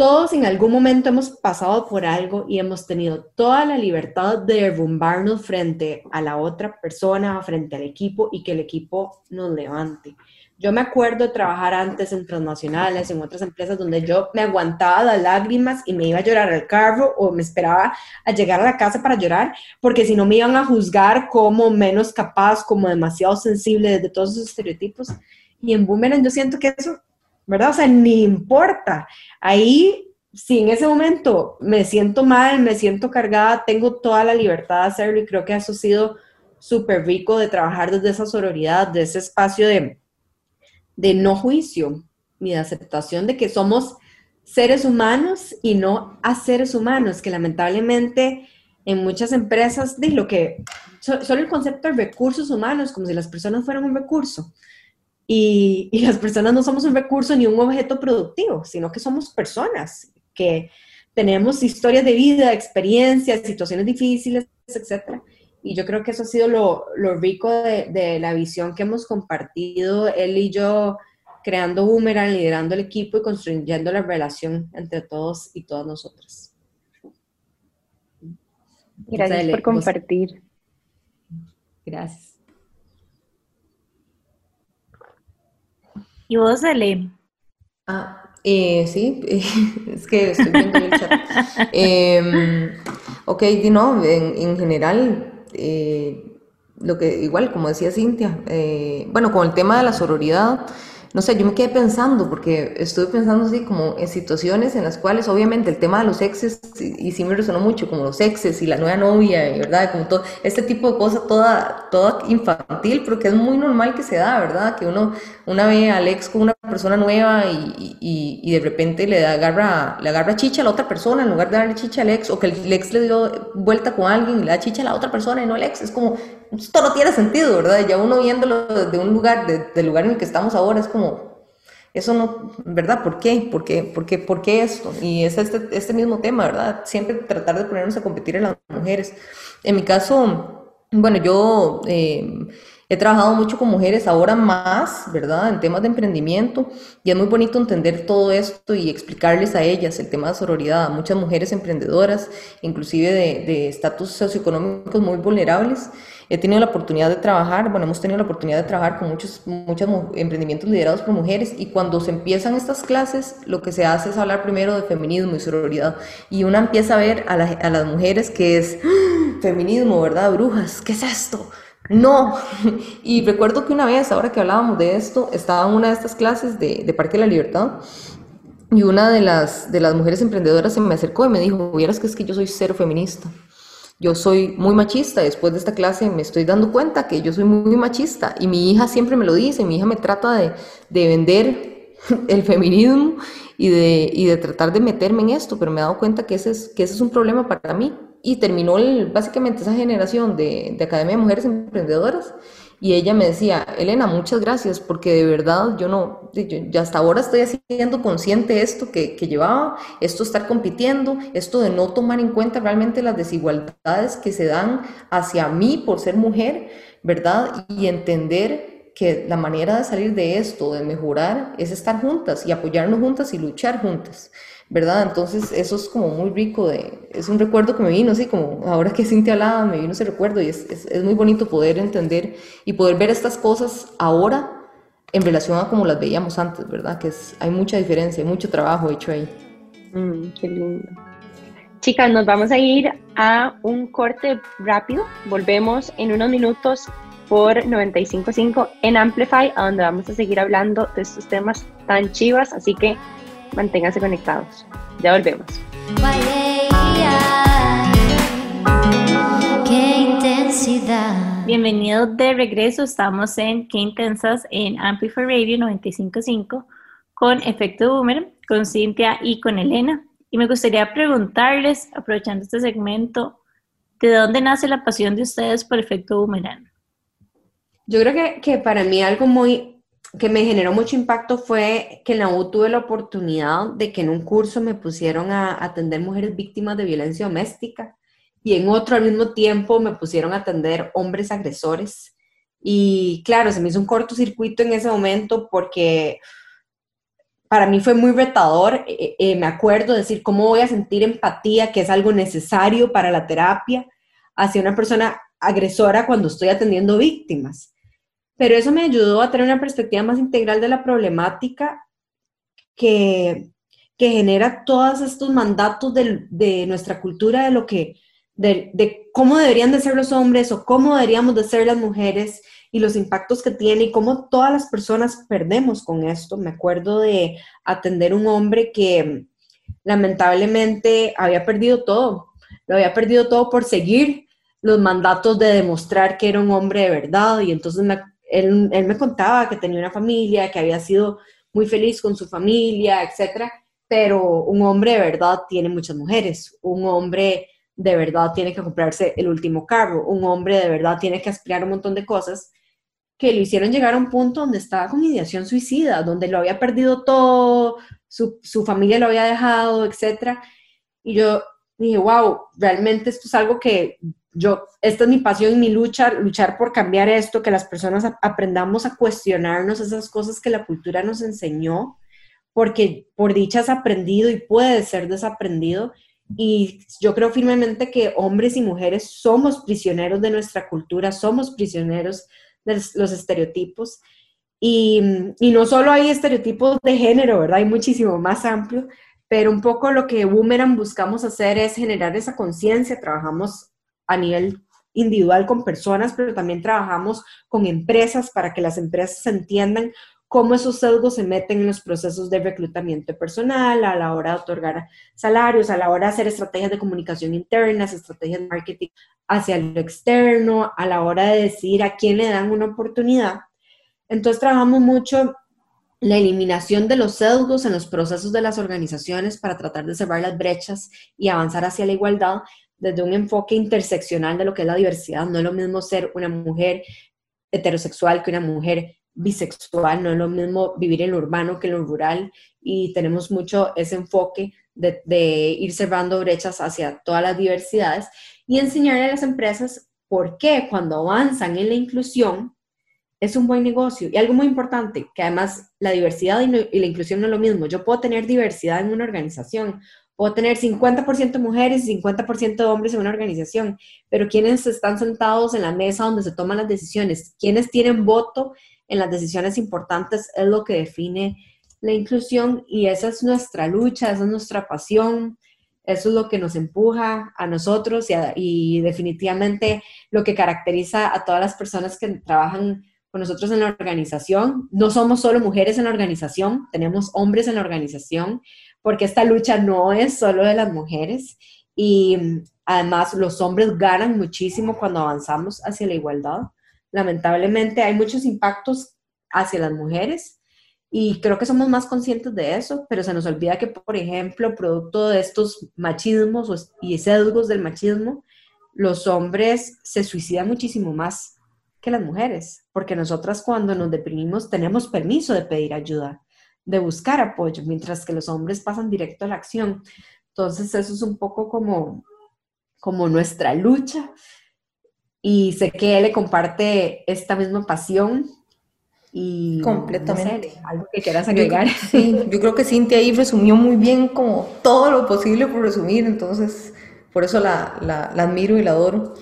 todos en algún momento hemos pasado por algo y hemos tenido toda la libertad de derrumbarnos frente a la otra persona, frente al equipo y que el equipo nos levante. Yo me acuerdo trabajar antes en transnacionales, en otras empresas donde yo me aguantaba las lágrimas y me iba a llorar al carro o me esperaba a llegar a la casa para llorar, porque si no me iban a juzgar como menos capaz, como demasiado sensible desde todos esos estereotipos. Y en Boomerang yo siento que eso ¿verdad? O sea, ni importa. Ahí, si en ese momento me siento mal, me siento cargada, tengo toda la libertad de hacerlo y creo que eso ha sido súper rico de trabajar desde esa sororidad, de ese espacio de, de no juicio ni de aceptación de que somos seres humanos y no a seres humanos, que lamentablemente en muchas empresas de lo que solo el concepto de recursos humanos, como si las personas fueran un recurso. Y, las personas no somos un recurso ni un objeto productivo, sino que somos personas que tenemos historias de vida, experiencias, situaciones difíciles, etc. Y yo creo que eso ha sido lo, rico de, la visión que hemos compartido él y yo, creando Boomerang, liderando el equipo y construyendo la relación entre todos y todas nosotras. Gracias por compartir. Gracias. ¿Y vos, Ale? Ah, eh, sí, es que estoy viendo el chat. eh, ok, no, en, en general, eh, lo que igual, como decía Cintia, eh, bueno, con el tema de la sororidad, no sé, yo me quedé pensando, porque estuve pensando así como en situaciones en las cuales obviamente el tema de los exes, y, sí me resonó mucho, como los exes y la nueva novia, verdad, como todo, este tipo de cosas toda, toda infantil, pero que es muy normal que se da, ¿verdad? Que uno, una ve al ex con una persona nueva y, y, y de repente le da, agarra, le agarra chicha a la otra persona en lugar de darle chicha al ex, o que el ex le dio vuelta con alguien y le da chicha a la otra persona y no al ex, es como, esto no tiene sentido, ¿verdad? Ya uno viéndolo desde un lugar, del lugar en el que estamos ahora, es como, eso no, ¿verdad? ¿Por qué? ¿Por qué? ¿Por qué, por qué esto? Y es este, este mismo tema, ¿verdad? Siempre tratar de ponernos a competir en las mujeres. En mi caso, bueno, yo... Eh, He trabajado mucho con mujeres, ahora más, ¿verdad? En temas de emprendimiento y es muy bonito entender todo esto y explicarles a ellas el tema de sororidad, a muchas mujeres emprendedoras, inclusive de estatus socioeconómicos muy vulnerables. He tenido la oportunidad de trabajar, bueno, hemos tenido la oportunidad de trabajar con muchos, muchos emprendimientos liderados por mujeres y cuando se empiezan estas clases, lo que se hace es hablar primero de feminismo y sororidad y una empieza a ver a, a las mujeres que es ¡Ah! feminismo, ¿verdad? Brujas, ¿qué es esto? No. Y recuerdo que una vez, ahora que hablábamos de esto, estaba en una de estas clases de, Parque de la Libertad y una de las, de las mujeres emprendedoras se me acercó y me dijo, vieras que es que yo soy cero feminista. Yo soy muy machista. Después de esta clase me estoy dando cuenta que yo soy muy machista y mi hija siempre me lo dice. Mi hija me trata de, de vender el feminismo y de, y de tratar de meterme en esto, pero me he dado cuenta que ese es, que ese es un problema para mí y terminó básicamente esa generación de, de, Academia de Mujeres Emprendedoras y ella me decía, Elena, muchas gracias porque de verdad yo no, yo, hasta ahora estoy haciendo consciente esto que, que llevaba, esto estar compitiendo, esto de no tomar en cuenta realmente las desigualdades que se dan hacia mí por ser mujer, ¿verdad? Y entender que la manera de salir de esto, de mejorar, es estar juntas y apoyarnos juntas y luchar juntas. ¿verdad? Entonces eso es como muy rico, de, es un recuerdo que me vino, así como ahora que Cintia hablaba, me vino ese recuerdo y es, es, muy bonito poder entender y poder ver estas cosas ahora en relación a como las veíamos antes, ¿verdad? Que hay mucha diferencia, hay mucho trabajo hecho ahí. Mm, qué lindo. Chicas, nos vamos a ir a un corte rápido, volvemos en unos minutos por 95.5 en Amplify, a donde vamos a seguir hablando de estos temas tan chivas, así que Manténganse conectados. Ya volvemos. Qué intensidad. Bienvenidos de regreso. Estamos en Qué Intensas en Amplify Radio 955 con Efecto Boomer, con Cintia y con Elena. Y me gustaría preguntarles, aprovechando este segmento, ¿De dónde nace la pasión de ustedes por efecto boomerang? Yo creo que, que para mí algo muy que me generó mucho impacto fue que en la U tuve la oportunidad de que en un curso me pusieron a atender mujeres víctimas de violencia doméstica y en otro al mismo tiempo me pusieron a atender hombres agresores. Y claro, se me hizo un cortocircuito en ese momento porque para mí fue muy retador. Eh, eh, me acuerdo decir cómo voy a sentir empatía, que es algo necesario para la terapia, hacia una persona agresora cuando estoy atendiendo víctimas. Pero eso me ayudó a tener una perspectiva más integral de la problemática que, que genera todos estos mandatos de, nuestra cultura, de lo que, de, cómo deberían de ser los hombres o cómo deberíamos de ser las mujeres y los impactos que tiene y cómo todas las personas perdemos con esto. Me acuerdo de atender un hombre que lamentablemente había perdido todo, lo había perdido todo por seguir los mandatos de demostrar que era un hombre de verdad y entonces él, me contaba que tenía una familia, que había sido muy feliz con su familia, etcétera, pero un hombre de verdad tiene muchas mujeres, un hombre de verdad tiene que comprarse el último carro, un hombre de verdad tiene que aspirar un montón de cosas que lo hicieron llegar a un punto donde estaba con ideación suicida, donde lo había perdido todo, su, su familia lo había dejado, etc. Y yo dije, wow, realmente esto es algo que yo, esta es mi pasión y mi lucha, luchar por cambiar esto, que las personas aprendamos a cuestionarnos esas cosas que la cultura nos enseñó, porque por dicha has aprendido y puede ser desaprendido. Y yo creo firmemente que hombres y mujeres somos prisioneros de nuestra cultura, somos prisioneros de los estereotipos. Y, y, no solo hay estereotipos de género, ¿verdad? Hay muchísimo más amplio, pero un poco lo que Boomerang buscamos hacer es generar esa conciencia. Trabajamos a nivel individual con personas, pero también trabajamos con empresas para que las empresas entiendan cómo esos sesgos se meten en los procesos de reclutamiento personal, a la hora de otorgar salarios, a la hora de hacer estrategias de comunicación internas, estrategias de marketing hacia lo externo, a la hora de decir a quién le dan una oportunidad. Entonces trabajamos mucho la eliminación de los sesgos en los procesos de las organizaciones para tratar de cerrar las brechas y avanzar hacia la igualdad desde un enfoque interseccional de lo que es la diversidad. No es lo mismo ser una mujer heterosexual que una mujer bisexual, no es lo mismo vivir en lo urbano que en lo rural y tenemos mucho ese enfoque de, de ir cerrando brechas hacia todas las diversidades y enseñarle a las empresas por qué cuando avanzan en la inclusión es un buen negocio. Y algo muy importante, que además la diversidad y, la inclusión no es lo mismo. Yo puedo tener diversidad en una organización, puedo tener 50% mujeres y 50% hombres en una organización, pero quienes están sentados en la mesa donde se toman las decisiones, quienes tienen voto en las decisiones importantes, es lo que define la inclusión y esa es nuestra lucha, esa es nuestra pasión. Eso es lo que nos empuja a nosotros y, definitivamente lo que caracteriza a todas las personas que trabajan con nosotros en la organización. No somos solo mujeres en la organización, tenemos hombres en la organización, porque esta lucha no es solo de las mujeres y además los hombres ganan muchísimo cuando avanzamos hacia la igualdad. Lamentablemente hay muchos impactos hacia las mujeres y creo que somos más conscientes de eso, pero se nos olvida que, por ejemplo, producto de estos machismos y sesgos del machismo, los hombres se suicidan muchísimo más que las mujeres, porque nosotras cuando nos deprimimos tenemos permiso de pedir ayuda, de buscar apoyo, mientras que los hombres pasan directo a la acción. Entonces eso es un poco como, como nuestra lucha y sé que él le comparte esta misma pasión y completamente algo que quieras agregar. Yo, sí, yo creo que Cintia ahí resumió muy bien como todo lo posible por resumir, entonces por eso la, la, la admiro y la adoro.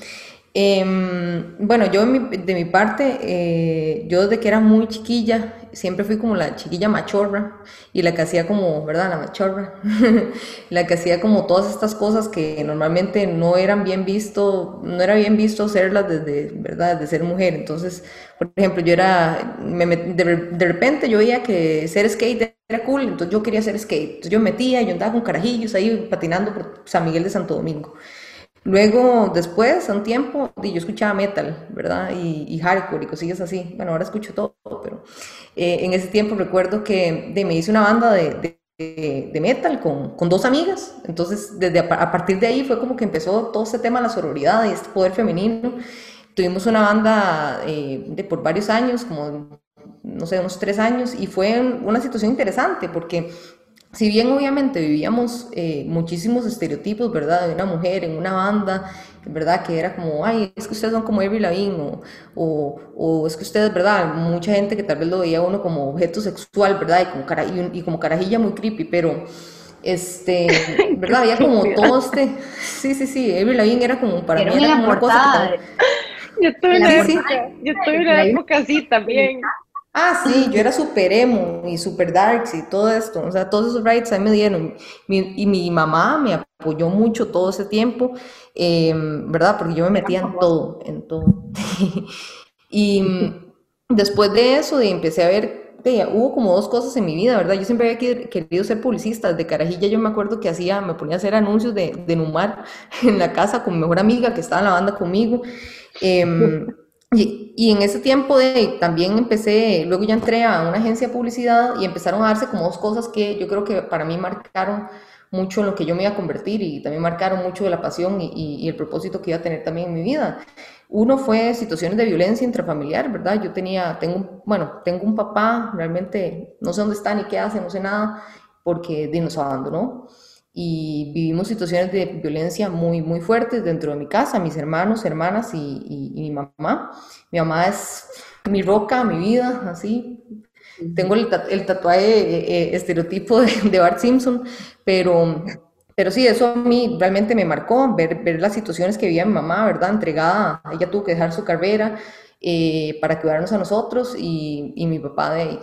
Em, bueno, yo de mi parte, eh, yo desde que era muy chiquilla, siempre fui como la chiquilla machorra y la que hacía como, ¿verdad? La machorra, la que hacía como todas estas cosas que normalmente no eran bien visto, no era bien visto hacerlas desde, ¿verdad? De ser mujer. Entonces, por ejemplo, yo era, de, repente yo veía que ser skate era cool, entonces yo quería hacer skate. Entonces yo metía, yo andaba con carajillos ahí patinando por San Miguel de Santo Domingo. Luego, después, un tiempo, yo escuchaba metal, ¿verdad? Y, hardcore y cosillas así. Bueno, ahora escucho todo, pero eh, en ese tiempo recuerdo que de, me hice una banda de, metal con, con, dos amigas. Entonces, desde a, partir de ahí fue como que empezó todo este tema de la sororidad y este poder femenino. Tuvimos una banda eh, de, por varios años, como, no sé, unos tres años, y fue una situación interesante porque si bien obviamente vivíamos eh, muchísimos estereotipos, ¿verdad? De una mujer en una banda, ¿verdad? Que era como, ay, es que ustedes son como Avril Lavigne, o, o, es que ustedes, ¿verdad? Mucha gente que tal vez lo veía uno como objeto sexual, ¿verdad? Y como, cara, y, como carajilla muy creepy, pero, este, ¿verdad? Había como todo este, sí, sí, sí, Avril Lavigne era como, para mí era como una cosa Yo estoy en la, época, yo estoy en la época así también. Ah, sí, yo era súper emo y súper darks y todo esto, o sea, todos esos rights ahí me dieron. y mi mamá me apoyó mucho todo ese tiempo, em, ¿verdad? Porque yo me metía en todo, en todo. y mm, después de eso, de, empecé a ver, hubo como dos cosas en mi vida, ¿verdad? Yo siempre había querido ser publicista, de carajilla yo me acuerdo que hacía, me ponía a hacer anuncios de, de Numar en la casa con mi mejor amiga que estaba en la banda conmigo. Eh, y, y, en ese tiempo de, también empecé, luego ya entré a una agencia de publicidad y empezaron a darse como dos cosas que yo creo que para mí marcaron mucho en lo que yo me iba a convertir y también marcaron mucho de la pasión y, y, el propósito que iba a tener también en mi vida. Uno fue situaciones de violencia intrafamiliar, ¿verdad? Yo tenía, tengo, bueno, tengo un papá, realmente no sé dónde está ni qué hace, no sé nada, porque nos abandonó y vivimos situaciones de violencia muy, muy fuertes dentro de mi casa, mis hermanos, hermanas y, mi mamá. Mi mamá es mi roca, mi vida, así. Tengo el, tatuaje eh, eh, estereotipo de, Bart Simpson, pero, pero sí, eso a mí realmente me marcó, ver, ver las situaciones que vivía mi mamá, ¿verdad? Entregada, ella tuvo que dejar su carrera eh, para cuidarnos a nosotros y, y mi papá de,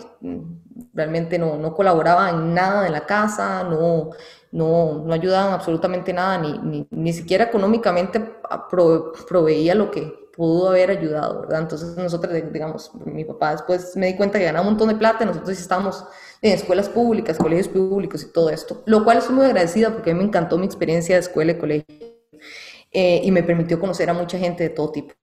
realmente no, no colaboraba en nada en la casa, no, no, no ayudaban absolutamente nada, ni, ni, siquiera económicamente proveía lo que pudo haber ayudado, ¿verdad? Entonces nosotros, digamos, mi papá después me di cuenta que ganaba un montón de plata, nosotros estábamos en escuelas públicas, colegios públicos y todo esto, lo cual estoy muy agradecida porque a mí me encantó mi experiencia de escuela y colegio eh, y me permitió conocer a mucha gente de todo tipo.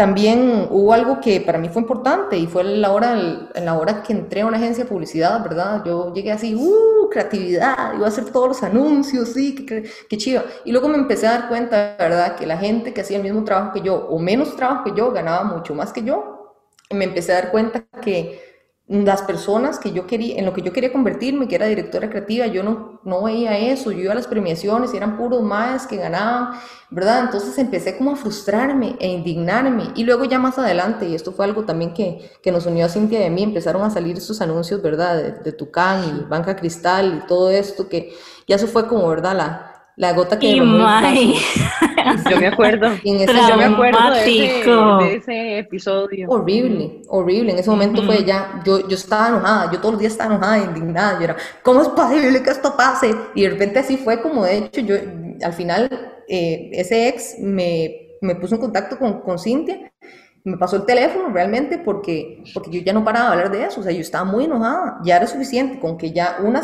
También hubo algo que para mí fue importante y fue la hora, en la hora que entré a una agencia de publicidad, ¿verdad? Yo llegué así, ¡uh! Creatividad, iba a hacer todos los anuncios, sí, qué, qué chido. Y luego me empecé a dar cuenta, ¿verdad? Que la gente que hacía el mismo trabajo que yo o menos trabajo que yo ganaba mucho más que yo. Y me empecé a dar cuenta que las personas que yo quería, en lo que yo quería convertirme, que era directora creativa, yo no, no veía eso, yo iba a las premiaciones y eran puros más que ganaban, ¿verdad? Entonces empecé como a frustrarme e indignarme y luego ya más adelante, y esto fue algo también que, que nos unió a Cintia y a mí, empezaron a salir estos anuncios, ¿verdad? De, de Tucán y Banca Cristal y todo esto, que ya eso fue como, ¿verdad? La, la gota que y Yo me acuerdo. yo me acuerdo de ese, episodio. Horrible, horrible. En ese momento fue ya, yo, yo estaba enojada, yo todos los días estaba enojada, indignada. Yo era, ¿cómo es posible que esto pase? Y de repente así fue como, de hecho, yo al final, eh, ese ex me, me puso en contacto con, con Cintia me pasó el teléfono realmente porque, porque yo ya no paraba de hablar de eso, o sea, yo estaba muy enojada, ya era suficiente con que ya una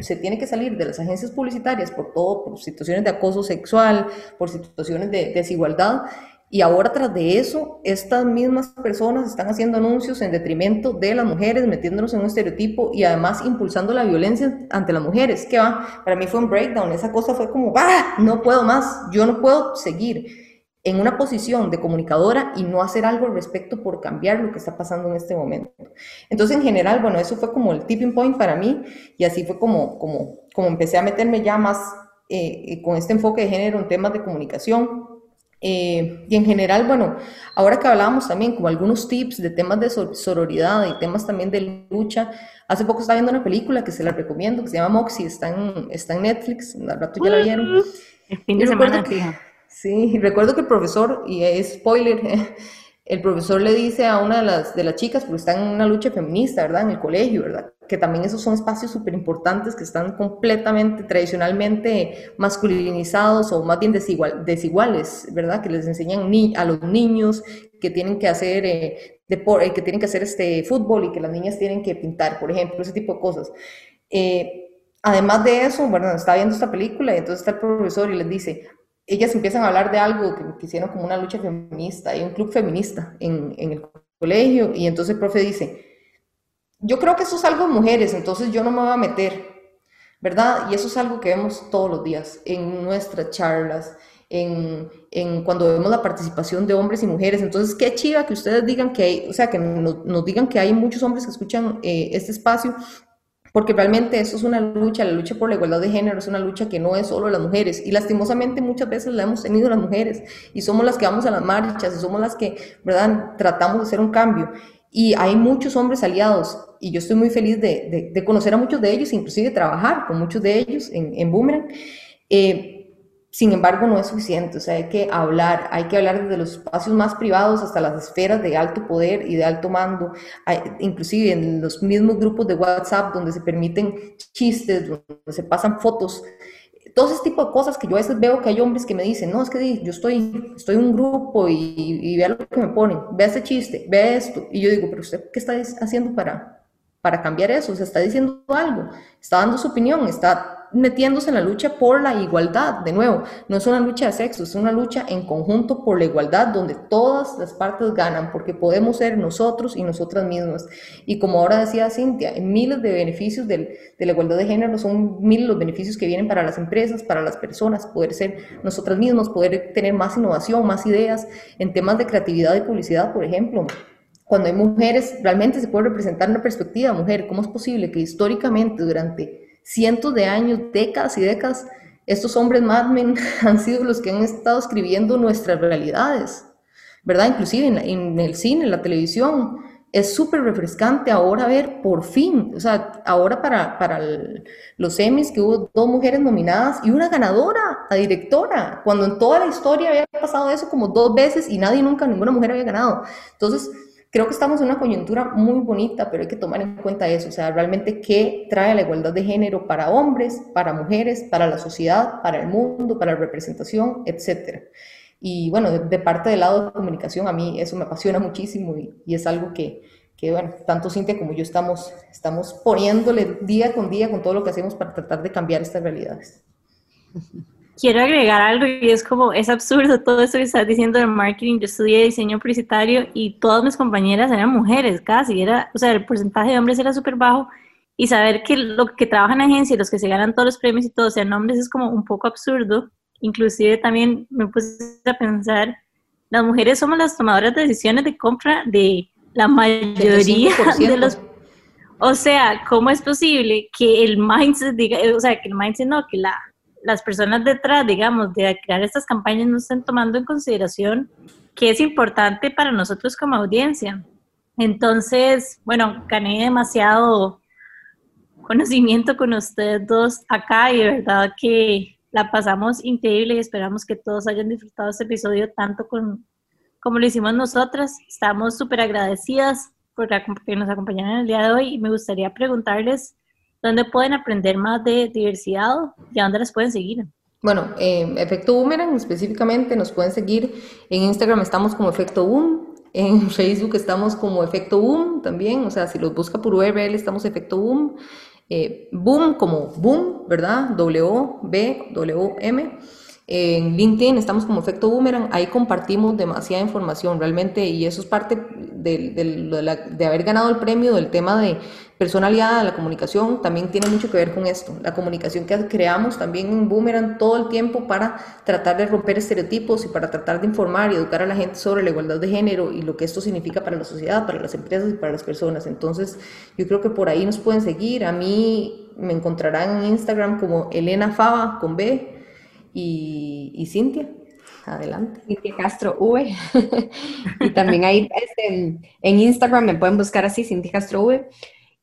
se, tiene que salir de las agencias publicitarias por todo, por situaciones de acoso sexual, por situaciones de, desigualdad, y ahora tras de eso, estas mismas personas están haciendo anuncios en detrimento de las mujeres, metiéndonos en un estereotipo y además impulsando la violencia ante las mujeres. ¿Qué va? Para mí fue un breakdown, esa cosa fue como, ¡ah! No puedo más, yo no puedo seguir en una posición de comunicadora y no hacer algo al respecto por cambiar lo que está pasando en este momento. Entonces, en general, bueno, eso fue como el tipping point para mí y así fue como, como, como empecé a meterme ya más eh, con este enfoque de género en temas de comunicación. Eh, y en general, bueno, ahora que hablábamos también como algunos tips de temas de sororidad y temas también de lucha, hace poco estaba viendo una película que se la recomiendo, que se llama Moxie, está en, está en Netflix, al rato ya la vieron. El fin de semana, Sí, recuerdo que el profesor, y es spoiler, el profesor le dice a una de las, de las chicas, porque está en una lucha feminista, ¿verdad? En el colegio, ¿verdad? Que también esos son espacios súper importantes que están completamente, tradicionalmente masculinizados o más bien desigual, desiguales, ¿verdad? Que les enseñan a los niños que tienen que hacer eh, eh, que tienen que hacer este fútbol y que las niñas tienen que pintar, por ejemplo, ese tipo de cosas. Eh, además de eso, bueno, está viendo esta película y entonces está el profesor y les dice, ellas empiezan a hablar de algo que, hicieron como una lucha feminista, hay un club feminista en, el colegio, y entonces el profe dice, yo creo que eso es algo de mujeres, entonces yo no me voy a meter. ¿verdad? Y eso es algo que vemos todos los días en nuestras charlas, en, en, cuando vemos la participación de hombres y mujeres. Entonces, qué chiva que ustedes digan que hay, o sea, que nos, nos digan que hay muchos hombres que escuchan eh, este espacio, porque realmente eso es una lucha, la lucha por la igualdad de género es una lucha que no es solo las mujeres, y lastimosamente muchas veces la hemos tenido las mujeres, y somos las que vamos a las marchas, y somos las que, ¿verdad?, tratamos de hacer un cambio. Y hay muchos hombres aliados, y yo estoy muy feliz de, de, conocer a muchos de ellos, inclusive trabajar con muchos de ellos en, en Boomerang. Eh, sin embargo, no es suficiente, o sea, hay que hablar, hay que hablar desde los espacios más privados hasta las esferas de alto poder y de alto mando, inclusive en los mismos grupos de WhatsApp donde se permiten chistes, donde se pasan fotos, todo ese tipo de cosas que yo a veces veo que hay hombres que me dicen, no, es que yo estoy, estoy en un grupo y, y, vea lo que me ponen, vea ese chiste, vea esto, y yo digo, pero usted, ¿qué está haciendo para, para cambiar eso? O sea, está diciendo algo, está dando su opinión, está metiéndose en la lucha por la igualdad. De nuevo, no es una lucha de sexo, es una lucha en conjunto por la igualdad donde todas las partes ganan porque podemos ser nosotros y nosotras mismas. Y como ahora decía Cintia, miles de beneficios de la igualdad de género son miles los beneficios que vienen para las empresas, para las personas, poder ser nosotras mismas, poder tener más innovación, más ideas en temas de creatividad y publicidad, por ejemplo cuando hay mujeres, realmente se puede representar una perspectiva mujer. ¿Cómo es posible que históricamente durante cientos de años, décadas y décadas, estos hombres madmen han sido los que han estado escribiendo nuestras realidades, ¿verdad? Inclusive en, el cine, en la televisión. Es súper refrescante ahora ver, por fin, o sea, ahora para, para los Emmys que hubo dos mujeres nominadas y una ganadora a directora, cuando en toda la historia había pasado eso como dos veces y nadie nunca, ninguna mujer había ganado. Entonces, Creo que estamos en una coyuntura muy bonita, pero hay que tomar en cuenta eso, o sea, realmente qué trae la igualdad de género para hombres, para mujeres, para la sociedad, para el mundo, para la representación, etcétera. Y bueno, de, parte del lado de comunicación, a mí eso me apasiona muchísimo y, y es algo que, que, bueno, tanto Cintia como yo estamos, estamos poniéndole día con día con todo lo que hacemos para tratar de cambiar estas realidades quiero agregar algo y es como, es absurdo todo eso que estás diciendo de marketing. Yo estudié diseño publicitario y todas mis compañeras eran mujeres, casi, era, o sea, el porcentaje de hombres era súper bajo y saber que los que trabajan en agencia y los que se ganan todos los premios y todo sean hombres es como un poco absurdo. Inclusive también me puse a pensar, las mujeres somos las tomadoras de decisiones de compra de la mayoría de los... O sea, ¿cómo es posible que el mindset diga, o sea, que el mindset no, que la las personas detrás, digamos, de crear estas campañas no estén tomando en consideración que es importante para nosotros como audiencia. Entonces, bueno, gané demasiado conocimiento con ustedes dos acá y de verdad que la pasamos increíble y esperamos que todos hayan disfrutado este episodio tanto con, como lo hicimos nosotras. Estamos súper agradecidas por que nos acompañaron el día de hoy y me gustaría preguntarles ¿Dónde pueden aprender más de diversidad y a dónde las pueden seguir? Bueno, eh, Efecto Boomerang específicamente nos pueden seguir. En Instagram estamos como Efecto Boom. En Facebook estamos como Efecto Boom también. O sea, si los busca por URL estamos Efecto Boom. Eh, boom como Boom, ¿verdad? W-B-W-M. En LinkedIn estamos como Efecto Boomerang, ahí compartimos demasiada información realmente y eso es parte de, de, haber ganado el premio del tema de personalidad, la comunicación, también tiene mucho que ver con esto. La comunicación que creamos también en Boomerang todo el tiempo para tratar de romper estereotipos y para tratar de informar y educar a la gente sobre la igualdad de género y lo que esto significa para la sociedad, para las empresas y para las personas. Entonces yo creo que por ahí nos pueden seguir. A mí me encontrarán en Instagram como Elena Fava con B y, Cintia. Adelante. Cintia Castro V. y también ahí este, en Instagram me pueden buscar así, Cintia Castro V.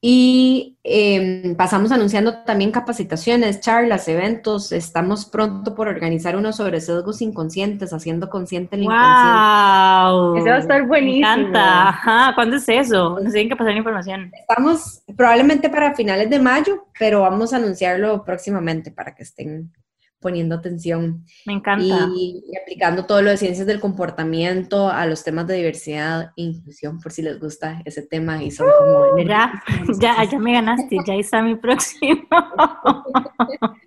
Y em, pasamos anunciando también capacitaciones, charlas, eventos. Estamos pronto por organizar uno sobre sesgos inconscientes, haciendo consciente el inconsciente. ¡Wow! Ese va a estar buenísimo. Me encanta. Ajá, ¿cuándo es eso? Nos tienen que pasar información. Estamos probablemente para finales de mayo, pero vamos a anunciarlo próximamente para que estén poniendo atención. Me encanta. Y, aplicando todo lo de ciencias del comportamiento a los temas de diversidad e inclusión, por si les gusta ese tema y son como... Uh, ya, ya, ya me ganaste, ya está mi próximo.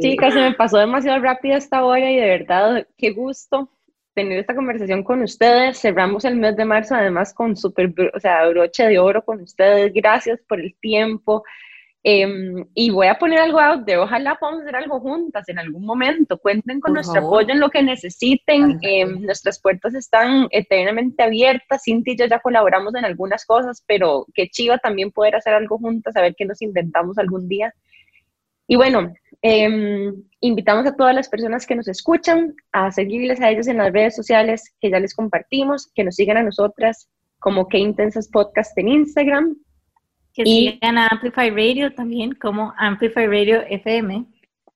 Chicas, se me pasó demasiado rápido esta hora y de verdad, qué gusto tener esta conversación con ustedes. Cerramos el mes de marzo además con súper, o sea, broche de oro con ustedes. Gracias por el tiempo. Em, y voy a poner algo out de ojalá podamos hacer algo juntas en algún momento. Cuenten con nuestro apoyo en lo que necesiten. Em, nuestras puertas están eternamente abiertas. Cinti y yo ya colaboramos en algunas cosas, pero qué chiva también poder hacer algo juntas, a ver qué nos inventamos algún día. Y bueno, em, invitamos a todas las personas que nos escuchan a seguirles a ellos en las redes sociales que ya les compartimos, que nos sigan a nosotras como Que Intensas Podcast en Instagram, que sigan a Amplify Radio también como Amplify Radio FM.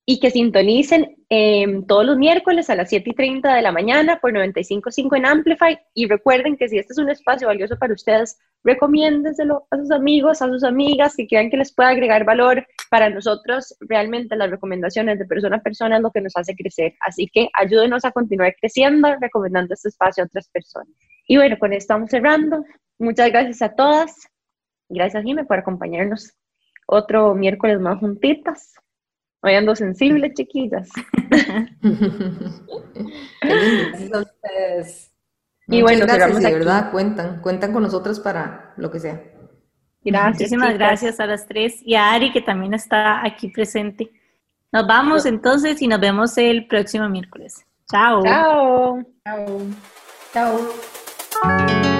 Y que sintonicen em, todos los miércoles a las 7 y 30 de la mañana por 95.5 en Amplify. Y recuerden que si este es un espacio valioso para ustedes, recomiéndenselo a sus amigos, a sus amigas, que crean que les pueda agregar valor. Para nosotros, realmente las recomendaciones de persona a persona es lo que nos hace crecer. Así que ayúdenos a continuar creciendo, recomendando este espacio a otras personas. Y bueno, con esto estamos cerrando. Muchas gracias a todas. Gracias, Jimé, por acompañarnos otro miércoles más juntitas. Hoy ando sensible, chiquillas. Ustedes. Y bueno, gracias, de verdad, cuentan, cuentan con nosotros para lo que sea. Gracias. Muchísimas gracias a las tres y a Ari, que también está aquí presente. Nos vamos entonces y nos vemos el próximo miércoles. Chao. Chao. Chao. Chao.